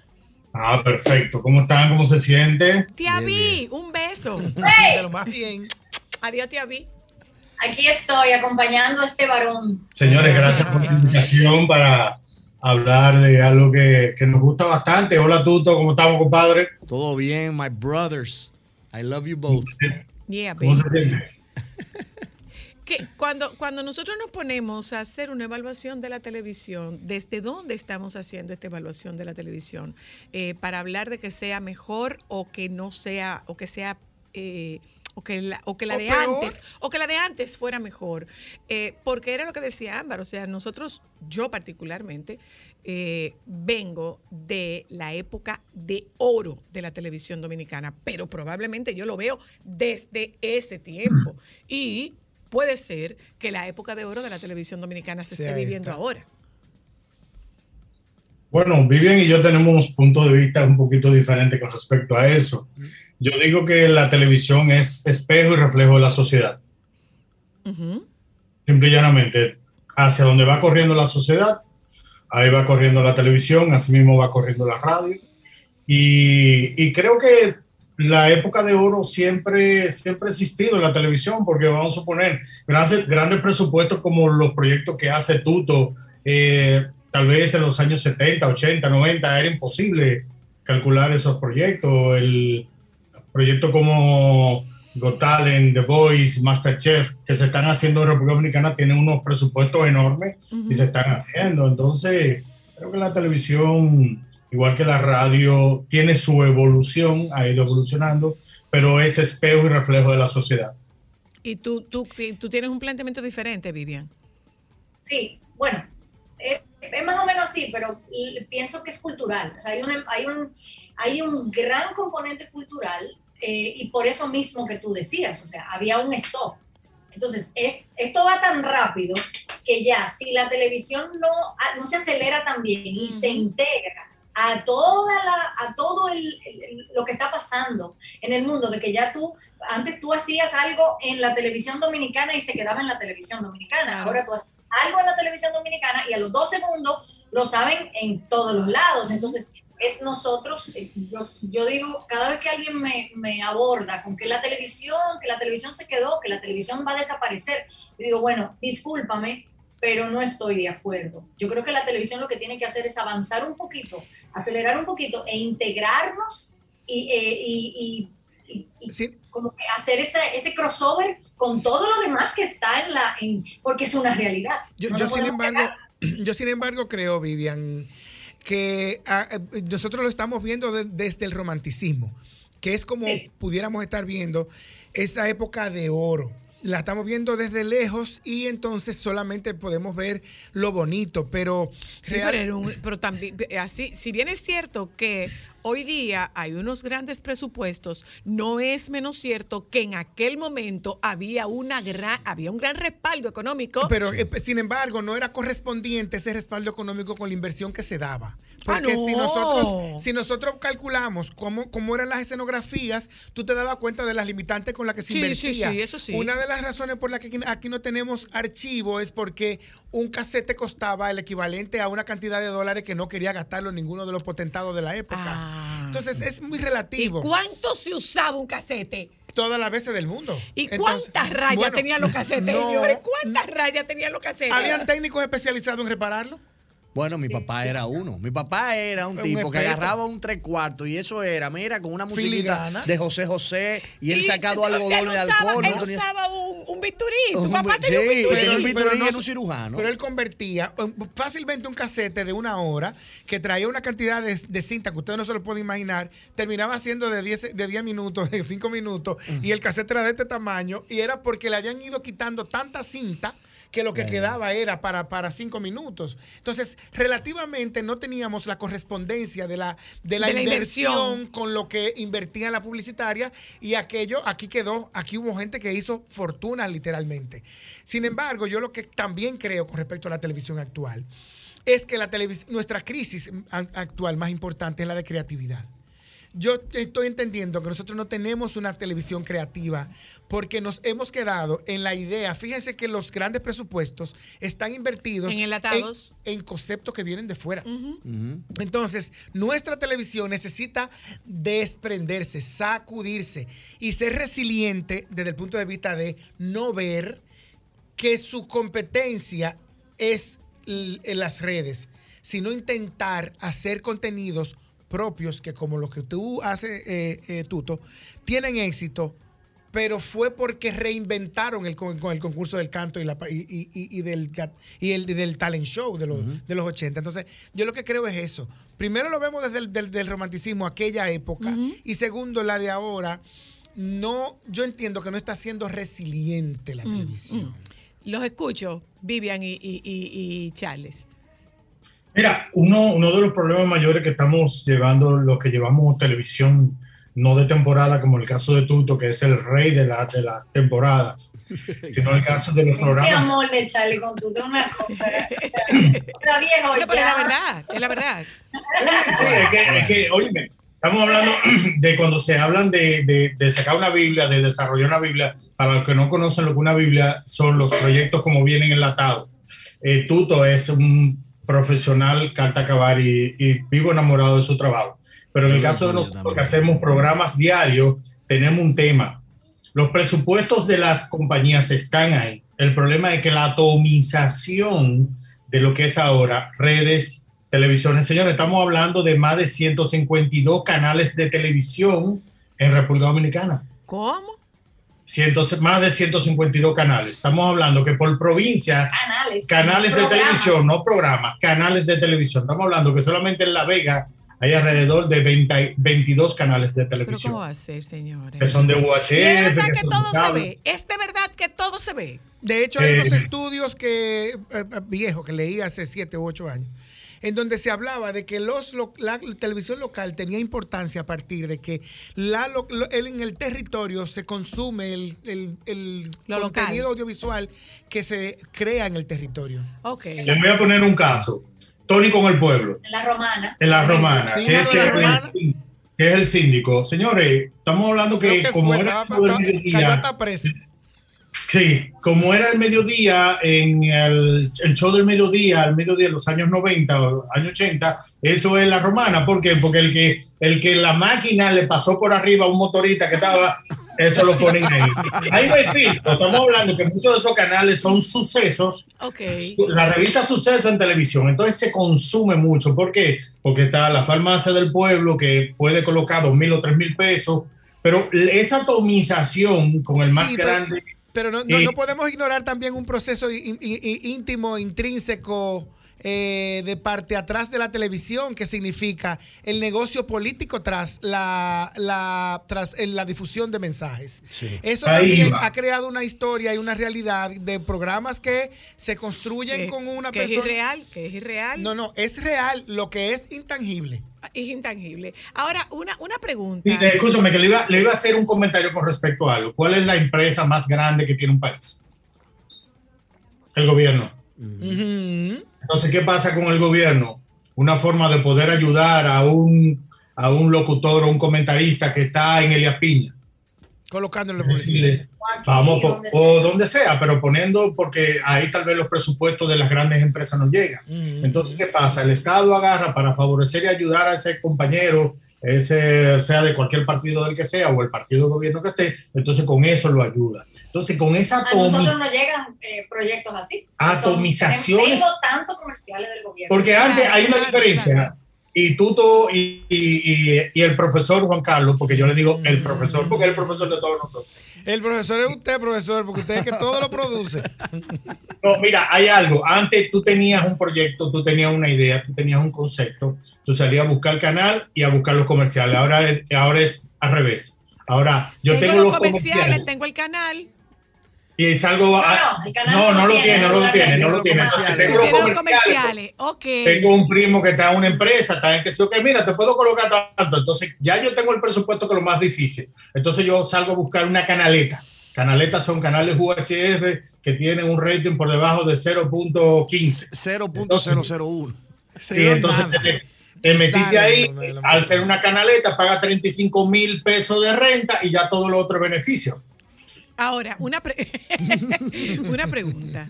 Ah, perfecto. ¿Cómo están? ¿Cómo se siente? Tía Bien, Vi, un beso. De lo más bien. Adiós, tía Vi. Aquí estoy acompañando a este varón. Señores, gracias por la invitación para hablar de algo que, que nos gusta bastante. Hola, Tuto. ¿Cómo estamos, compadre? todo bien, my brothers. I love you both. Yeah, ¿Cómo se siente? que cuando, cuando nosotros nos ponemos a hacer una evaluación de la televisión, ¿desde dónde estamos haciendo esta evaluación de la televisión? Eh, para hablar de que sea mejor o que no sea, o que sea, eh, o que la, o que la O de peor. antes, o que la de antes fuera mejor. Eh, porque era lo que decía Ámbar, o sea, nosotros, yo particularmente, eh, vengo de la época de oro de la televisión dominicana, pero probablemente yo lo veo desde ese tiempo. Y puede ser que la época de oro de la televisión dominicana se esté viviendo ahora. Bueno, Vivian y yo tenemos puntos de vista un poquito diferentes con respecto a eso. Yo digo que la televisión es espejo y reflejo de la sociedad. Ujú. Simple y llanamente, hacia donde va corriendo la sociedad, ahí va corriendo la televisión, así mismo va corriendo la radio. Y, y creo que la época de oro siempre, siempre ha existido en la televisión, porque vamos a suponer grandes, grandes presupuestos como los proyectos que hace Tuto, eh, tal vez en los años 70, 80, 90, era imposible calcular esos proyectos. El proyecto como Got Talent, The Voice, Masterchef, que se están haciendo en República Dominicana, tienen unos presupuestos enormes y se están haciendo. Entonces, creo que la televisión, igual que la radio, tiene su evolución, ha ido evolucionando, pero es espejo y reflejo de la sociedad. Y tú, tú, tú tienes un planteamiento diferente, Vivian. Sí, bueno, eh, es más o menos así, pero pienso que es cultural. O sea, hay, una- hay, un, hay un gran componente cultural eh, y por eso mismo que tú decías, o sea, había un stop. Entonces, es, esto va tan rápido que ya, si la televisión no, ah, no se acelera tan bien y se integra a toda la, a todo el, el- lo que está pasando en el mundo, de que ya tú, antes tú hacías algo en la televisión dominicana y se quedaba en la televisión dominicana, ahora tú haces algo en la televisión dominicana y a los dos segundos lo saben en todos los lados. Entonces, es nosotros, eh, yo, yo digo, cada vez que alguien me, me aborda con que la televisión, que la televisión se quedó, que la televisión va a desaparecer, yo digo, bueno, discúlpame, pero no estoy de acuerdo. Yo creo que la televisión lo que tiene que hacer es avanzar un poquito, acelerar un poquito e integrarnos y, eh, y- y- y- y como que hacer ese, ese crossover con todo lo demás que está en la... En, porque es una realidad. Yo, No yo, sin embargo, yo sin embargo creo, Vivian, que ah, eh, nosotros lo estamos viendo de- desde el romanticismo, que es como pudiéramos estar viendo esa época de oro. La estamos viendo desde lejos y entonces solamente podemos ver lo bonito, pero... Sí, real- pero, pero también, así, si bien es cierto que hoy día hay unos grandes presupuestos, no es menos cierto que en aquel momento había una gran, había un gran respaldo económico. Pero, eh, sin embargo, no era correspondiente ese respaldo económico con la inversión que se daba. Ah, Porque si, no. nosotros, si nosotros calculamos cómo, cómo eran las escenografías, tú te dabas cuenta de las limitantes con las que se Sí, sí, invertía. sí, eso sí. Una de las razones por las que aquí, aquí no tenemos archivo es porque un casete costaba el equivalente a una cantidad de dólares que no quería gastarlo ninguno de los potentados de la época. Entonces es muy relativo. ¿Y cuánto se usaba un casete? Todas las veces del mundo. ¿Y Entonces, cuántas rayas bueno, tenían los casetes, no? ¿Cuántas rayas tenían los casetes? ¿Habían técnicos especializados en repararlo? Bueno, mi papá era uno. Mi papá era un Un tipo que agarraba un tres cuartos y eso era, mira, con una musiquita de José José y él Y sacado algodón de alcohol. Él no tenía- usaba un, un bisturí. Tu Un papá tenía un bisturí. tenía un bisturí. Pero y era un cirujano. Pero él convertía um, fácilmente un casete de una hora que traía una cantidad de, de cinta que usted no se lo puede imaginar, terminaba siendo de 10, de 10 minutos, de 5 minutos, y el casete era de este tamaño, y era porque le habían ido quitando tanta cinta que lo que quedaba era para, para cinco minutos. Entonces, relativamente no teníamos la correspondencia de la, de la, De la inversión, inversión. con lo que invertía la publicitaria y aquello, aquí quedó, aquí hubo gente que hizo fortuna literalmente. Sin embargo, yo lo que también creo con respecto a la televisión actual es que la televis- nuestra crisis actual más importante es la de creatividad. Yo estoy entendiendo que nosotros no tenemos una televisión creativa porque nos hemos quedado en la idea. Fíjense que los grandes presupuestos están invertidos En enlatados. en, en conceptos que vienen de fuera. Entonces, nuestra televisión necesita desprenderse, sacudirse y ser resiliente desde el punto de vista de no ver que su competencia es en las redes, sino intentar hacer contenidos propios que como los que tú haces, eh, eh, Tuto, tienen éxito, pero fue porque reinventaron el, con, con el concurso del canto y, la, y, y- y- del, y el, y del talent show de los, de los 80. Entonces, yo lo que creo es eso. Primero lo vemos desde el del, del romanticismo, aquella época, y segundo, la de ahora. No, yo entiendo que no está siendo resiliente la televisión. Los escucho, Vivian y, y- y- y Charles. Mira, uno, uno de los problemas mayores que estamos llevando, los que llevamos televisión no de temporada, como el caso de Tuto, que es el rey de, la- de las temporadas, sino el caso de los Ese programas. amor de Charlie con tu una cosa. Otra vieja Bueno, pero es la verdad, es la verdad. Sí, es que, es que, óyeme, estamos hablando de cuando se hablan de, de- de sacar una Biblia, de desarrollar una Biblia. Para los que no conocen lo que una Biblia son los proyectos como vienen enlatados. Eh, Tuto es un profesional carta acabar y, y vivo enamorado de su trabajo. Pero en el caso de nosotros que hacemos programas diarios, tenemos un tema. Los presupuestos de las compañías están ahí. El problema es que la atomización de lo que es ahora redes, televisiones. Señores, estamos hablando de más de 152 canales de televisión en República Dominicana. ¿Cómo? Más de 152 canales. Estamos hablando que por provincia, Canales. canales de programas. televisión, no programas, canales de televisión. Estamos hablando que solamente en La Vega hay alrededor de 20 22 canales de ¿Pero televisión. cómo va a ser, señores? Que son de UHF. Es verdad que todo se ve. Es de verdad que todo se ve. De hecho, hay Eh, unos estudios que eh, eh, viejos que leí hace 7 u 8 años, en donde se hablaba de que los, lo- la televisión local tenía importancia a partir de que la, lo- lo- el- en el territorio se consume el, el- el Lo local. contenido audiovisual que se crea en el territorio. Ok. Les voy a poner un caso. Tony con el pueblo, En la romana. en la romana, Sí, que, es la el, Romana. que es el síndico. Señores, estamos hablando que, que como fue, era estaba- estaba- el cayó hasta preso. Sí, como era el mediodía, en el, el show del mediodía, al mediodía de los años 90 o años 80, eso es la romana. ¿Por qué? Porque el que, el que la máquina le pasó por arriba a un motorista que estaba, eso lo ponen ahí. Ahí filtro. Estamos hablando que muchos de esos canales son sucesos. Ok. La revista Suceso en televisión, entonces se consume mucho. ¿Por qué? Porque está la farmacia del pueblo que puede colocar dos mil o tres mil pesos, pero esa atomización con el más Sí, grande. Pero no, no- Eh, no podemos ignorar también un proceso íntimo, intrínseco, eh, de parte atrás de la televisión, que significa el negocio político tras la, la, tras la difusión de mensajes. Eso Ahí también va. ha creado una historia y una realidad de programas que se construyen Que- con una que es persona. irreal, que es irreal. No, no, es real lo que es intangible. Es intangible. Ahora, una, una pregunta. Sí, escúchame, que le iba, le iba a hacer un comentario con respecto a algo. ¿Cuál es la empresa más grande que tiene un país? El gobierno. Entonces, ¿qué pasa con el gobierno? Una forma de poder ayudar a un, a un locutor o un comentarista que está en Elia Piña. Colocándole Decirle, Vamos, o donde sea, pero poniendo, porque ahí tal vez los presupuestos de las grandes empresas no llegan. Entonces, ¿qué pasa? El Estado agarra para favorecer y ayudar a ese compañero, ese, sea de cualquier partido del que sea o el partido de gobierno que esté, entonces con eso lo ayuda. Entonces, con esa A nosotros no llegan eh, proyectos así. Atomizaciones. Tengo tanto comerciales del gobierno. Porque antes hay una claro, diferencia. Y tú, y, y- y- y el profesor Juan Carlos, porque yo le digo el profesor, porque es el profesor de todos nosotros. El profesor es usted, profesor, porque usted es que todo lo produce. No, mira, hay algo. Antes tú tenías un proyecto, tú tenías una idea, tú tenías un concepto, tú salías a buscar el canal y a buscar los comerciales. Ahora es, ahora es al revés. Ahora yo tengo, los comerciales, tengo el canal. Y salgo a. no, el canal No, no no lo tiene, tiene, no lo tiene, no lo tiene. Entonces, tengo los comerciales. Tengo un primo que está en una empresa, está en que sí, ok, mira, te puedo colocar tanto. Entonces, ya yo tengo el presupuesto que es lo más difícil. Entonces, yo salgo a buscar una canaleta. Canaletas son canales UHF que tienen un rating por debajo de 0.15. 0.001. Y entonces te, te metiste ahí, al ser una canaleta, paga 35 mil pesos de renta y ya todo lo otro es beneficio. Ahora, una, pre- una pregunta.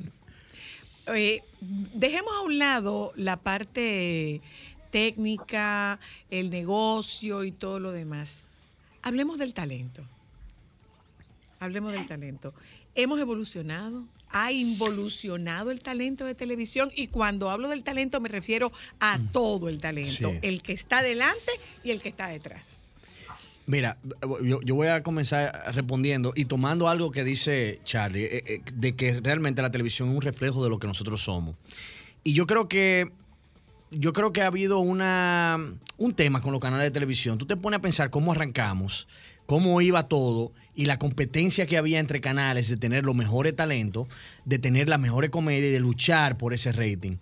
Eh, dejemos a un lado la parte técnica, el negocio y todo lo demás. Hablemos del talento. Hablemos del talento. Hemos evolucionado, ha involucionado el talento de televisión y cuando hablo del talento me refiero a todo el talento, Sí. el que está delante y el que está detrás. Mira, yo, yo voy a comenzar respondiendo y tomando algo que dice Charlie, eh, eh, de que realmente la televisión es un reflejo de lo que nosotros somos. Y yo creo que yo creo que ha habido una, un tema con los canales de televisión. Tú te pones a pensar cómo arrancamos, cómo iba todo y la competencia que había entre canales de tener los mejores talentos, de tener las mejores comedias y de luchar por ese rating.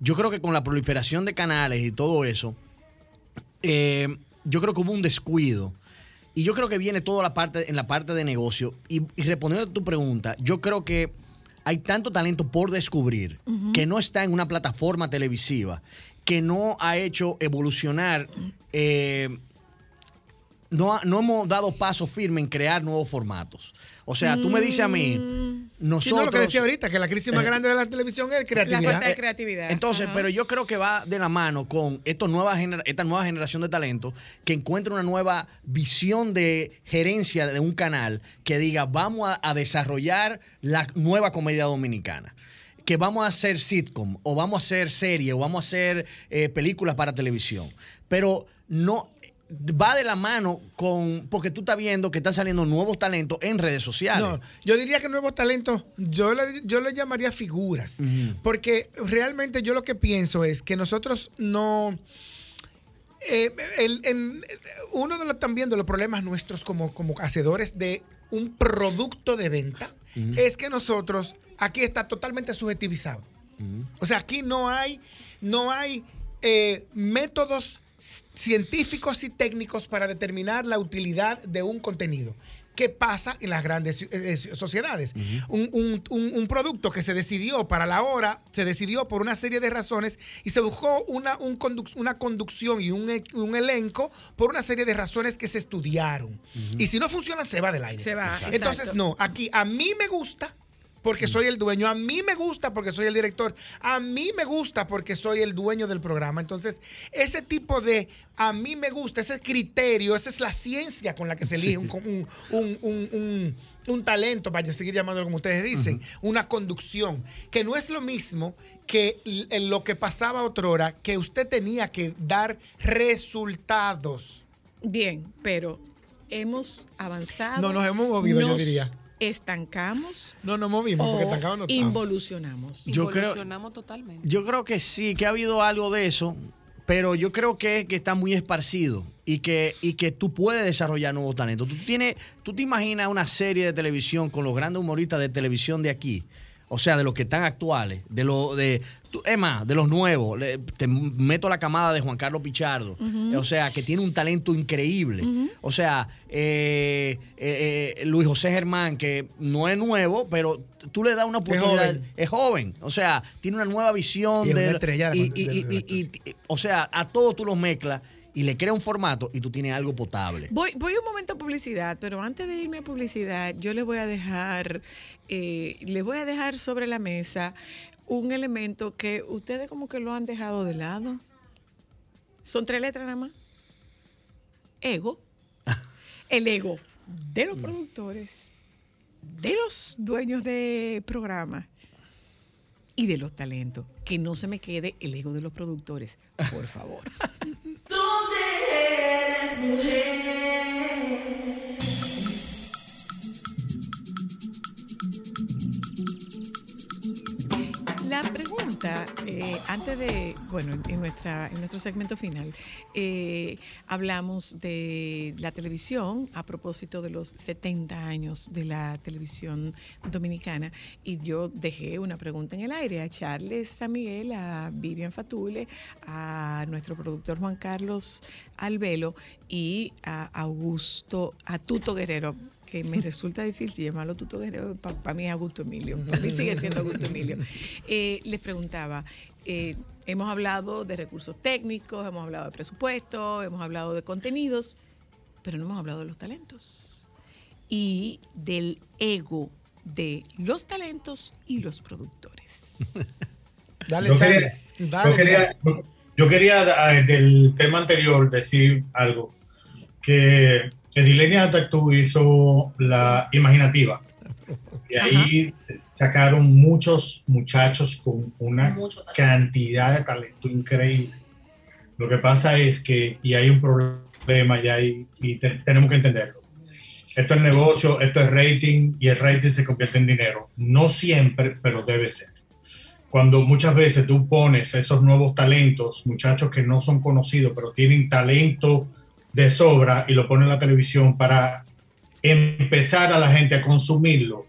Yo creo que con la proliferación de canales y todo eso, eh, yo creo que hubo un descuido. Y yo creo que viene toda la parte, en la parte de negocio. Y, y respondiendo a tu pregunta, yo creo que hay tanto talento por descubrir que no está en una plataforma televisiva, que no ha hecho evolucionar, eh, no, no hemos dado paso firme en crear nuevos formatos. O sea, tú me dices a mí, Sí, no, nosotros... lo que decía ahorita, que la crisis más Eh, grande de la televisión es creatividad. falta de creatividad. entonces, Ajá. pero yo creo que va de la mano con estos nueva gener- esta nueva generación de talento que encuentra una nueva visión de gerencia de un canal que diga, vamos a, a desarrollar la nueva comedia dominicana. Que vamos a hacer sitcom, o vamos a hacer serie, o vamos a hacer eh, películas para televisión. Pero no va de la mano con. Porque tú estás viendo que están saliendo nuevos talentos en redes sociales. No, yo diría que nuevos talentos, yo le, yo le llamaría figuras. Porque realmente yo lo que pienso es que nosotros no. eh, el- uno de los también de los problemas nuestros como, como hacedores de un producto de venta es que nosotros aquí está totalmente subjetivizado. O sea, aquí no hay, no hay eh, métodos científicos y técnicos para determinar la utilidad de un contenido. que pasa en las grandes eh, eh, sociedades. un, un- un- un producto que se decidió para la hora, se decidió por una serie de razones y se buscó una, un conduc- una conducción y un, un elenco por una serie de razones que se estudiaron. Y si no funciona, se va del aire. Se va, Entonces, no, aquí a mí me gusta porque soy el dueño, a mí me gusta porque soy el director, a mí me gusta porque soy el dueño del programa. Entonces, ese tipo de a mí me gusta, ese criterio, esa es la ciencia con la que se elige un, un- un- un- un- un talento, para seguir llamándolo como ustedes dicen, una conducción, que no es lo mismo que lo que pasaba otrora, que usted tenía que dar resultados. Bien, pero hemos avanzado. No, nos hemos movido, yo diría. Estancamos. No nos movimos porque o estancado no estamos. involucionamos. Yo creo- Evolucionamos totalmente. Yo creo que sí, que ha habido algo de eso, pero yo creo que, que está muy esparcido y que, y que tú puedes desarrollar nuevos talentos. Tú, tienes, tú te imaginas una serie de televisión con los grandes humoristas de televisión de aquí. O sea, de los que están actuales, de lo de es más, de los nuevos. Le- te meto la camada de Juan Carlos Pichardo. O sea, que tiene un talento increíble. O sea, eh, eh, eh, Luis José Germán, que no es nuevo, pero tú le das una oportunidad. joven. Es joven. O sea, tiene una nueva visión Y es una de- estrella de- y- de- y- y- y- y- o sea, a todos tú los mezclas y le creas un formato y tú tienes algo potable. Voy, voy un momento a publicidad, pero antes de irme a publicidad, yo les voy a dejar, eh, les voy a dejar sobre la mesa un elemento que ustedes como que lo han dejado de lado. Son tres letras nada más. Ego. El ego de los productores, de los dueños de programas y de los talentos. Que no se me quede el ego de los productores, por favor. de, bueno, en, nuestra, en nuestro segmento final, eh, hablamos de la televisión a propósito de los 70 años de la televisión dominicana. Y yo dejé una pregunta en el aire a Charles San Miguel, a Vivian Fatule, a nuestro productor Juan Carlos Albelo y a Augusto, a Tuto Guerrero que me resulta difícil llamarlo Tuto Guerrero, para mí es Augusto Emilio, para mí sigue siendo Augusto Emilio. Eh, les preguntaba, eh, hemos hablado de recursos técnicos, hemos hablado de presupuesto, hemos hablado de contenidos, pero no hemos hablado de los talentos y del ego de los talentos y los productores. Dale, yo Charlie. quería, Dale, yo quería, yo quería, eh, del tema anterior decir algo. Que Edilenia Atactú hizo la imaginativa. Y ahí sacaron muchos muchachos con una cantidad de talento increíble. Lo que pasa es que, y hay un problema y, y te- tenemos que entenderlo. Esto es negocio, esto es rating y el rating se convierte en dinero. No siempre, pero debe ser cuando muchas veces tú pones esos nuevos talentos, muchachos que no son conocidos, pero tienen talento de sobra y lo ponen en la televisión para empezar a la gente a consumirlo,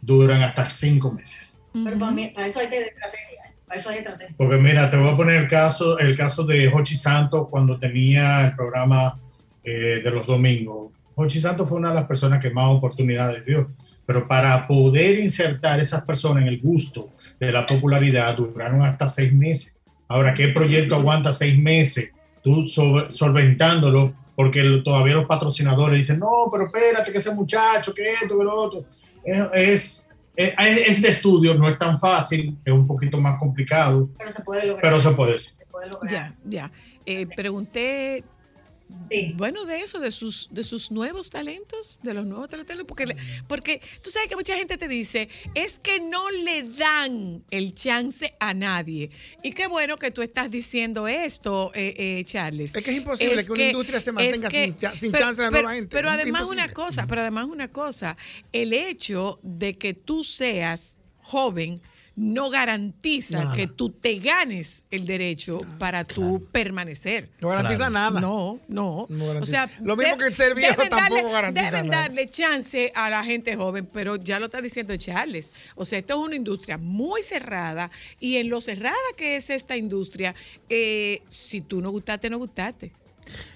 duran hasta cinco meses. Pero para, mí, para eso hay que estrategia. Para eso hay estrategia. Porque mira, te voy a poner el caso, el caso de Hochi Santos cuando tenía el programa eh, de los domingos. Hochi Santos fue una de las personas que más oportunidades dio, pero para poder insertar esas personas en el gusto de la popularidad duraron hasta seis meses. Ahora, ¿qué proyecto aguanta seis meses? Tú solventándolo, porque lo- todavía los patrocinadores dicen, no, pero espérate, que ese muchacho, que esto, que lo otro. Es, es, es de estudio, no es tan fácil, es un poquito más complicado, Pero se puede lograr. pero se puede decir. Se puede lograr. Ya, ya. Eh, pregunté, bueno, de eso, de sus, de sus nuevos talentos, de los nuevos talentos, porque, le- porque tú sabes que mucha gente te dice, es que no le dan el chance a nadie. Y qué bueno que tú estás diciendo esto, eh, eh, Charles. Es que es imposible que una industria se mantenga sin cha- sin chance de la pero, nueva gente. Pero Es además imposible. una cosa, pero además una cosa, el hecho de que tú seas joven no garantiza Nada. que tú te ganes el derecho para tú permanecer. No garantiza nada. No, no. No o garantiza. sea, Lo mismo que el ser viejo deben tampoco darle- garantiza Deben nada. darle chance a la gente joven, pero ya lo está diciendo Charles. O sea, esto es una industria muy cerrada y en lo cerrada que es esta industria, eh, si tú no gustaste, no gustaste.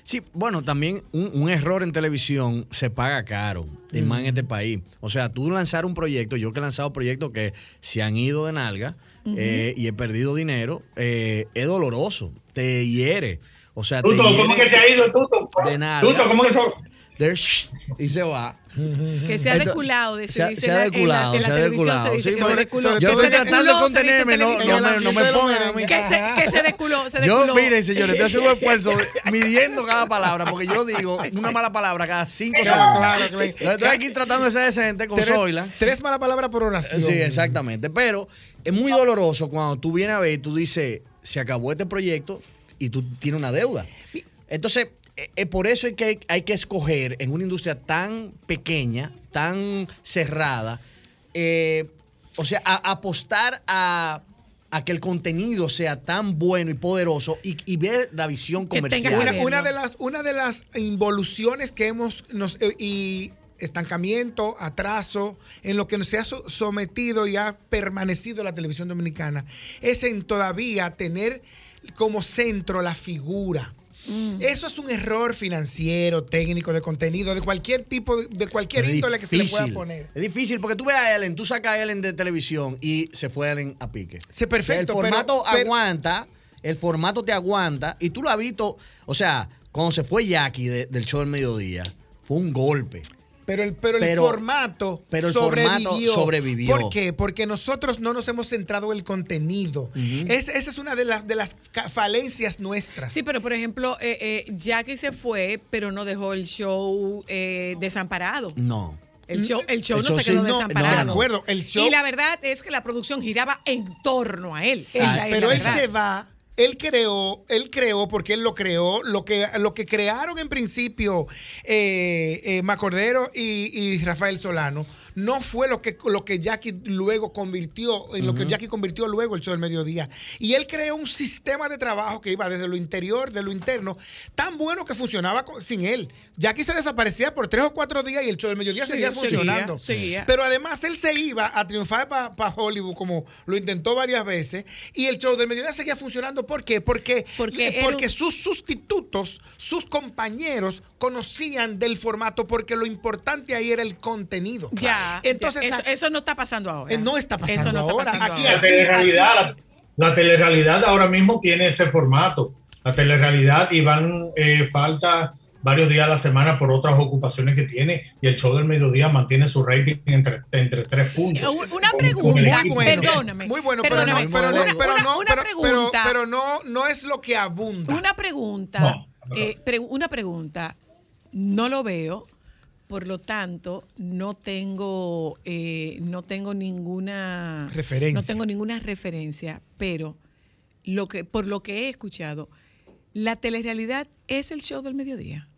Sí, bueno, también un, un error en televisión se paga caro, y más en este país. O sea, tú lanzar un proyecto, yo que he lanzado proyectos que se han ido de nalga eh, y he perdido dinero, eh, es doloroso, te hiere. O sea, te Tuto, ¿cómo que se ha ido, Tuto? De nalga. Tuto, ¿cómo que se Y se va. Que se ha deculado, de- se ha- se deculado, se ha deculado. Sí, deculó. yo estoy tratando de deculó, contenerme, no- no me- no me pongan a mí. Que se, que se deculó, se Yo, deculó. miren, señores, estoy haciendo un esfuerzo midiendo cada palabra, porque yo digo una mala palabra cada cinco segundos. claro, claro. Yo Estoy aquí tratando de ser decente con Tres- Zoila. Tres malas palabras por oración. Sí, exactamente. Pero es muy doloroso cuando tú vienes a ver y tú dices, se acabó este proyecto y tú tienes una deuda. Entonces, por eso es que hay, hay que escoger en una industria tan pequeña, tan cerrada, eh, o sea, a- apostar a, a que el contenido sea tan bueno y poderoso y, y ver la visión comercial. Una, una de las, una de las involuciones que hemos nos, eh, y estancamiento, atraso, en lo que nos se ha so- sometido y ha permanecido la televisión dominicana, es en todavía tener como centro la figura. Eso es un error financiero, técnico, de contenido, de cualquier tipo, de, de cualquier es índole que se le pueda poner. Es difícil porque tú ves a Ellen, tú sacas a Ellen de televisión y se fue Ellen a pique. Sí, perfecto, El formato pero- pero- aguanta, el formato te aguanta y tú lo has visto, o sea, cuando se fue Jackie de- del show del mediodía, fue un golpe. Pero el, pero el Pero- formato pero el sobrevivió. formato sobrevivió. ¿Por qué? Porque nosotros no nos hemos centrado en el contenido. Es- esa es una de las, de las falencias nuestras. Sí, pero por ejemplo, eh, eh, Jackie se fue, pero no dejó el show eh, desamparado. No. El show, el show El no show se sí, quedó no, desamparado. no, de acuerdo, el show- Y la verdad es que la producción giraba en torno a él. Es pero él se va. Él creó, él creó, porque él lo creó, lo que, lo que crearon en principio eh, eh, Macordero y, y Rafael Solano, no fue lo que, lo que Jackie luego convirtió, en lo que. Jackie convirtió luego el show del mediodía. Y él creó un sistema de trabajo que iba desde lo interior, de lo interno, tan bueno que funcionaba con- sin él. Jackie se desaparecía por tres o cuatro días y el show del mediodía Sí, seguía funcionando. seguía. Pero además él se iba a triunfar para Hollywood, como lo intentó varias veces, y el show del mediodía seguía funcionando. ¿Por qué? Porque, Porque porque un- sus sustitutos, sus compañeros, conocían del formato porque lo importante ahí era el contenido. Ya, Entonces, ya, eso, eso no está pasando ahora. Eh, no está pasando Eso no está ahora. pasando Aquí, ahora. La telerrealidad, la, la telerrealidad ahora mismo tiene ese formato. La telerrealidad y van eh, falta varios días a la semana por otras ocupaciones que tiene y el show del mediodía mantiene su rating entre, entre tres puntos. Una pregunta, el equipo. perdóname. Muy bueno, pero no, perdóname. pero no, Una- pero una- no, una pero, pero, pregunta. pero no, no es lo que abunda. Una pregunta, eh, pre- una pregunta. No lo veo, por lo tanto, no tengo, eh, no tengo ninguna Referencia. No tengo ninguna referencia, pero lo que, por lo que he escuchado, la telerrealidad es el show del mediodía.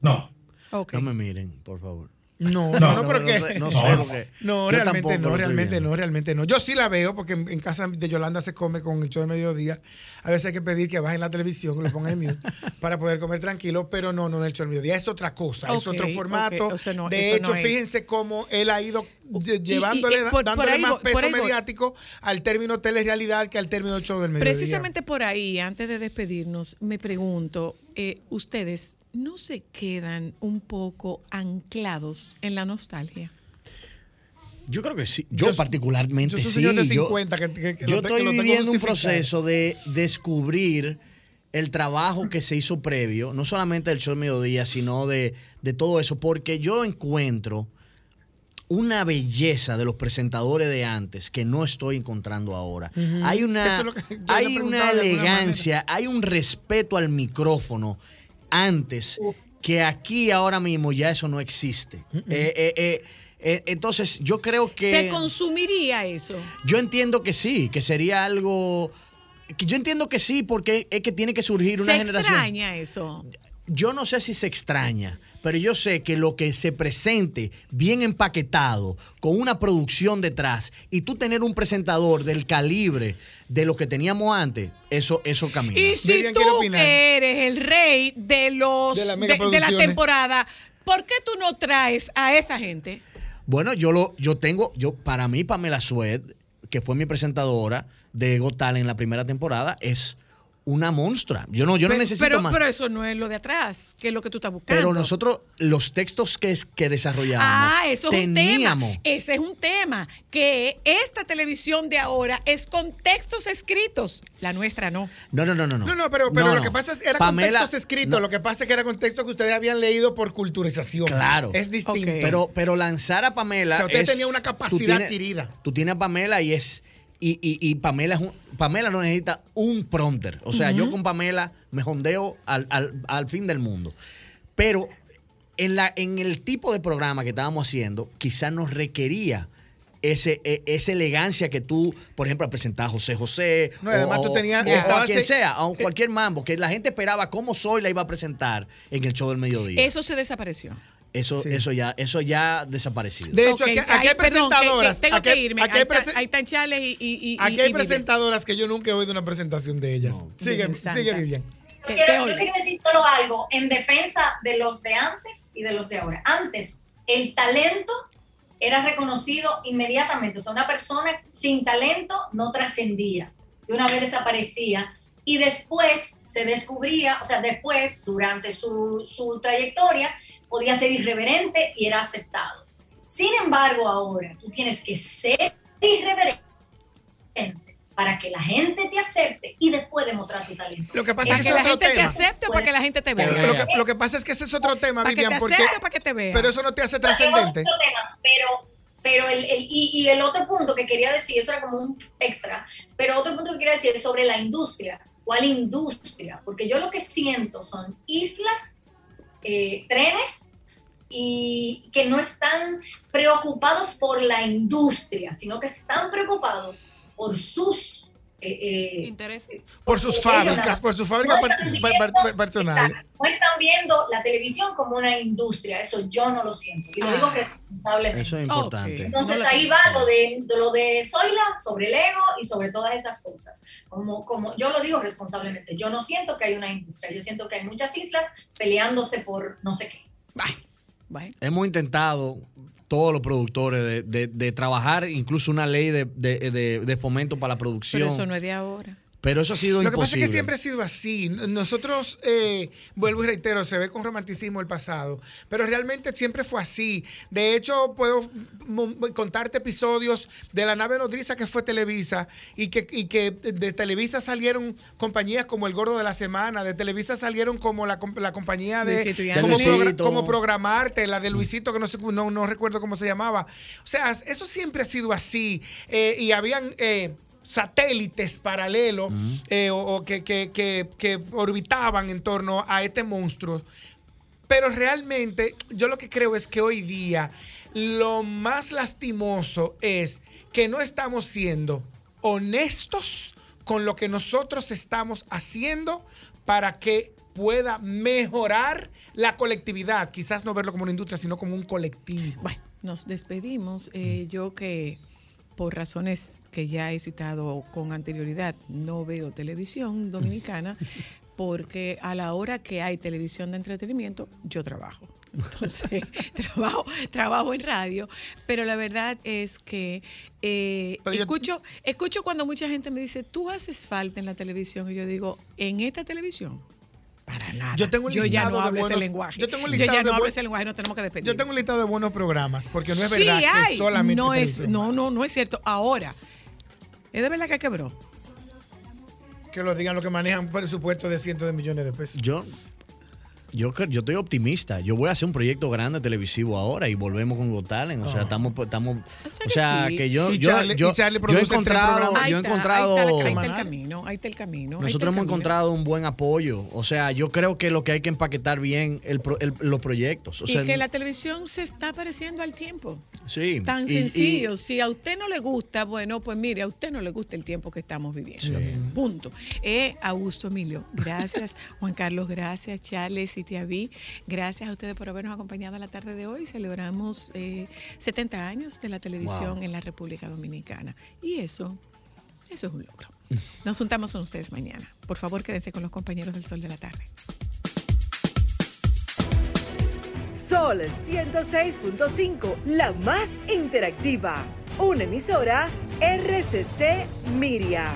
No. No me miren, por favor. No, no, no, porque sé, no sé lo que. No, realmente no, realmente no, realmente no. Yo sí la veo porque en, en casa de Yolanda se come con el show de mediodía. A veces hay que pedir que bajen la televisión, que lo pongan en mute para poder comer tranquilo, pero no, no en el show de mediodía. Es otra cosa, es otro formato. ok, o sea, no, de hecho, no es. fíjense cómo él ha ido lle- llevándole, y por dándole ahí más peso por ahí voy. mediático al término telerealidad que al término show del mediodía. Precisamente por ahí, antes de despedirnos, me pregunto, eh, ¿ustedes no se quedan un poco anclados en la nostalgia? Yo creo que sí. Yo, Yo- particularmente yo sí. de Yo- 50 que- que- que yo lo te- que estoy viviendo un proceso de descubrir el trabajo que se hizo previo, no solamente del show del mediodía, sino de, de todo eso, porque yo encuentro una belleza de los presentadores de antes que no estoy encontrando ahora. Hay una, es hay una de elegancia, hay un respeto al micrófono antes que aquí ahora mismo ya eso no existe. Eh, eh, eh, eh, entonces yo creo que... ¿Se consumiría eso? Yo entiendo que sí, que sería algo. yo entiendo que sí, porque es que tiene que surgir una ¿Se generación. extraña eso? Yo no sé si se extraña, pero yo sé que lo que se presente bien empaquetado, con una producción detrás, y tú tener un presentador del calibre de lo que teníamos antes, eso, eso camina. Y si tú que eres el rey de los De de, las de la temporada, ¿por qué tú no traes a esa gente? Bueno, yo lo, yo tengo, yo, para mí, Pamela Sued, que fue mi presentadora de Got Talent en la primera temporada, es una monstrua. Yo no, yo no pero, necesito pero, más. pero eso no es lo de atrás, que es lo que tú estás buscando. Pero nosotros, los textos que, es- que desarrollábamos, Ah, eso es un teníamos. tema. Ese es un tema. Que esta televisión de ahora es con textos escritos. La nuestra no. No, no, no, no. No, no, pero, pero No, lo no. que pasa es era Pamela- con textos escritos, no. lo que pasa es que era con textos que ustedes habían leído por culturización. Claro. Es distinto. Pero, pero lanzar a Pamela. O sea, usted es- tenía una tú capacidad tienes- adquirida. Tú tienes a Pamela y es. Y, y- y Pamela es un- Pamela no necesita un prompter. O sea, yo con Pamela me jondeo al, al- al fin del mundo. Pero en, la, en el tipo de programa que estábamos haciendo, quizás nos requería ese, e- esa elegancia que tú, por ejemplo, al presentar a José José. No, y además tú tenías- o- o a quien en- sea, a un- cualquier mambo, que la gente esperaba cómo Soy la iba a presentar en el show del mediodía. Eso se desapareció. Eso, eso ya, eso ya ha desaparecido. De hecho, aquí, aquí ay, hay perdón, que- que presentadoras. tengo aquí, que irme. aquí Ahí hay presen- ahí están Chales y, y, y- aquí y hay Vivian. presentadoras que yo nunca he oído una presentación de ellas. sigue, Virgen Santa. sigue Vivian. Yo quiero, yo quiero decir solo algo en defensa de los de antes y de los de ahora. Antes, el talento era reconocido inmediatamente. O sea, una persona sin talento no trascendía. De una vez desaparecía. Y después se descubría, o sea, después, durante su, su trayectoria, podía ser irreverente y era aceptado. Sin embargo, ahora tú tienes que ser irreverente para que la gente te acepte y después demostrar tu talento. Lo que pasa es que que la es otro gente te tema. acepte o para que la gente te vea. Pero lo, que, lo que pasa es que ese es otro tema, Para que te porque. acepte para que te vea. Pero eso no te hace trascendente. Pero, pero el, el- y, y el otro punto que quería decir, eso era como un extra, pero otro punto que quería decir es sobre la industria. ¿Cuál industria? Porque yo lo que siento son islas, eh, trenes y que no están preocupados por la industria, sino que están preocupados por sus eh, intereses. Por sus fábricas, por sus fábricas par- personales. no están viendo la televisión como una industria, eso yo no lo siento, y lo digo Ah. responsablemente. Eso es importante. Entonces ahí va lo de, de lo de Zoila sobre el ego y sobre todas esas cosas. Como, como yo lo digo responsablemente, yo no siento que hay una industria, yo siento que hay muchas islas peleándose por no sé qué. Hemos intentado, todos los productores, de, de- de trabajar incluso una ley de, de- de- de fomento para la producción. Pero eso no es de ahora. Pero eso ha sido Lo que pasa es que siempre ha sido así. Nosotros, eh, vuelvo y reitero, se ve con romanticismo el pasado, pero realmente siempre fue así. De hecho, puedo contarte episodios de la nave nodriza que fue Televisa y que, y que de Televisa salieron compañías como El Gordo de la Semana, de Televisa salieron como la, com- la compañía de como, progra- programarte, la de Luisito, que no, sé, no, no recuerdo cómo se llamaba. O sea, eso siempre ha sido así. Eh, y habían... eh, satélites paralelos eh, o, o que, que- que- que orbitaban en torno a este monstruo. Pero realmente yo lo que creo es que hoy día lo más lastimoso es que no estamos siendo honestos con lo que nosotros estamos haciendo para que pueda mejorar la colectividad. Quizás no verlo como una industria, sino como un colectivo. Bueno, nos despedimos. Eh, yo que por razones que ya he citado con anterioridad, no veo televisión dominicana, porque a la hora que hay televisión de entretenimiento, yo trabajo. Entonces, trabajo, trabajo en radio, pero la verdad es que eh, escucho, escucho cuando mucha gente me dice, tú haces falta en la televisión, y yo digo, en esta televisión, para nada. Yo tengo un ya no de hablo buenos- ese lenguaje. yo tengo un ya no de hablo ese lenguaje, no tenemos que despedir. Yo tengo un listado de buenos programas, porque no es Sí, verdad que solamente no es, no, no, no es cierto. Ahora, es de verdad que quebró. Que lo digan los que manejan un presupuesto de cientos de millones de pesos. Yo, yo, yo estoy optimista. Yo voy a hacer un proyecto grande televisivo ahora y volvemos con Got Talent. O sea, estamos, estamos, o sea, que yo, Y yo, Charlie- yo, y he encontrado, yo he encontrado, Ahí está, ahí está el camino, ahí está el camino. nosotros el hemos camino. encontrado un buen apoyo. O sea, yo creo que lo que hay que empaquetar bien el, pro- el- los proyectos. O sea, y que la televisión se está pareciendo al tiempo. sí. Tan Y- y- sencillo. si a usted no le gusta, bueno, pues mire, a usted no le gusta el tiempo que estamos viviendo. Punto. Eh, Augusto Emilio, gracias. Juan Carlos, gracias. Charles gracias a ustedes por habernos acompañado en la tarde de hoy. Celebramos eh, 70 años de la televisión Wow. en la República Dominicana. Y eso, eso es un logro. Nos juntamos con ustedes mañana. Por favor, quédense con los compañeros del Sol de la Tarde. Sol 106.5, la más interactiva. Una emisora RCC Miria.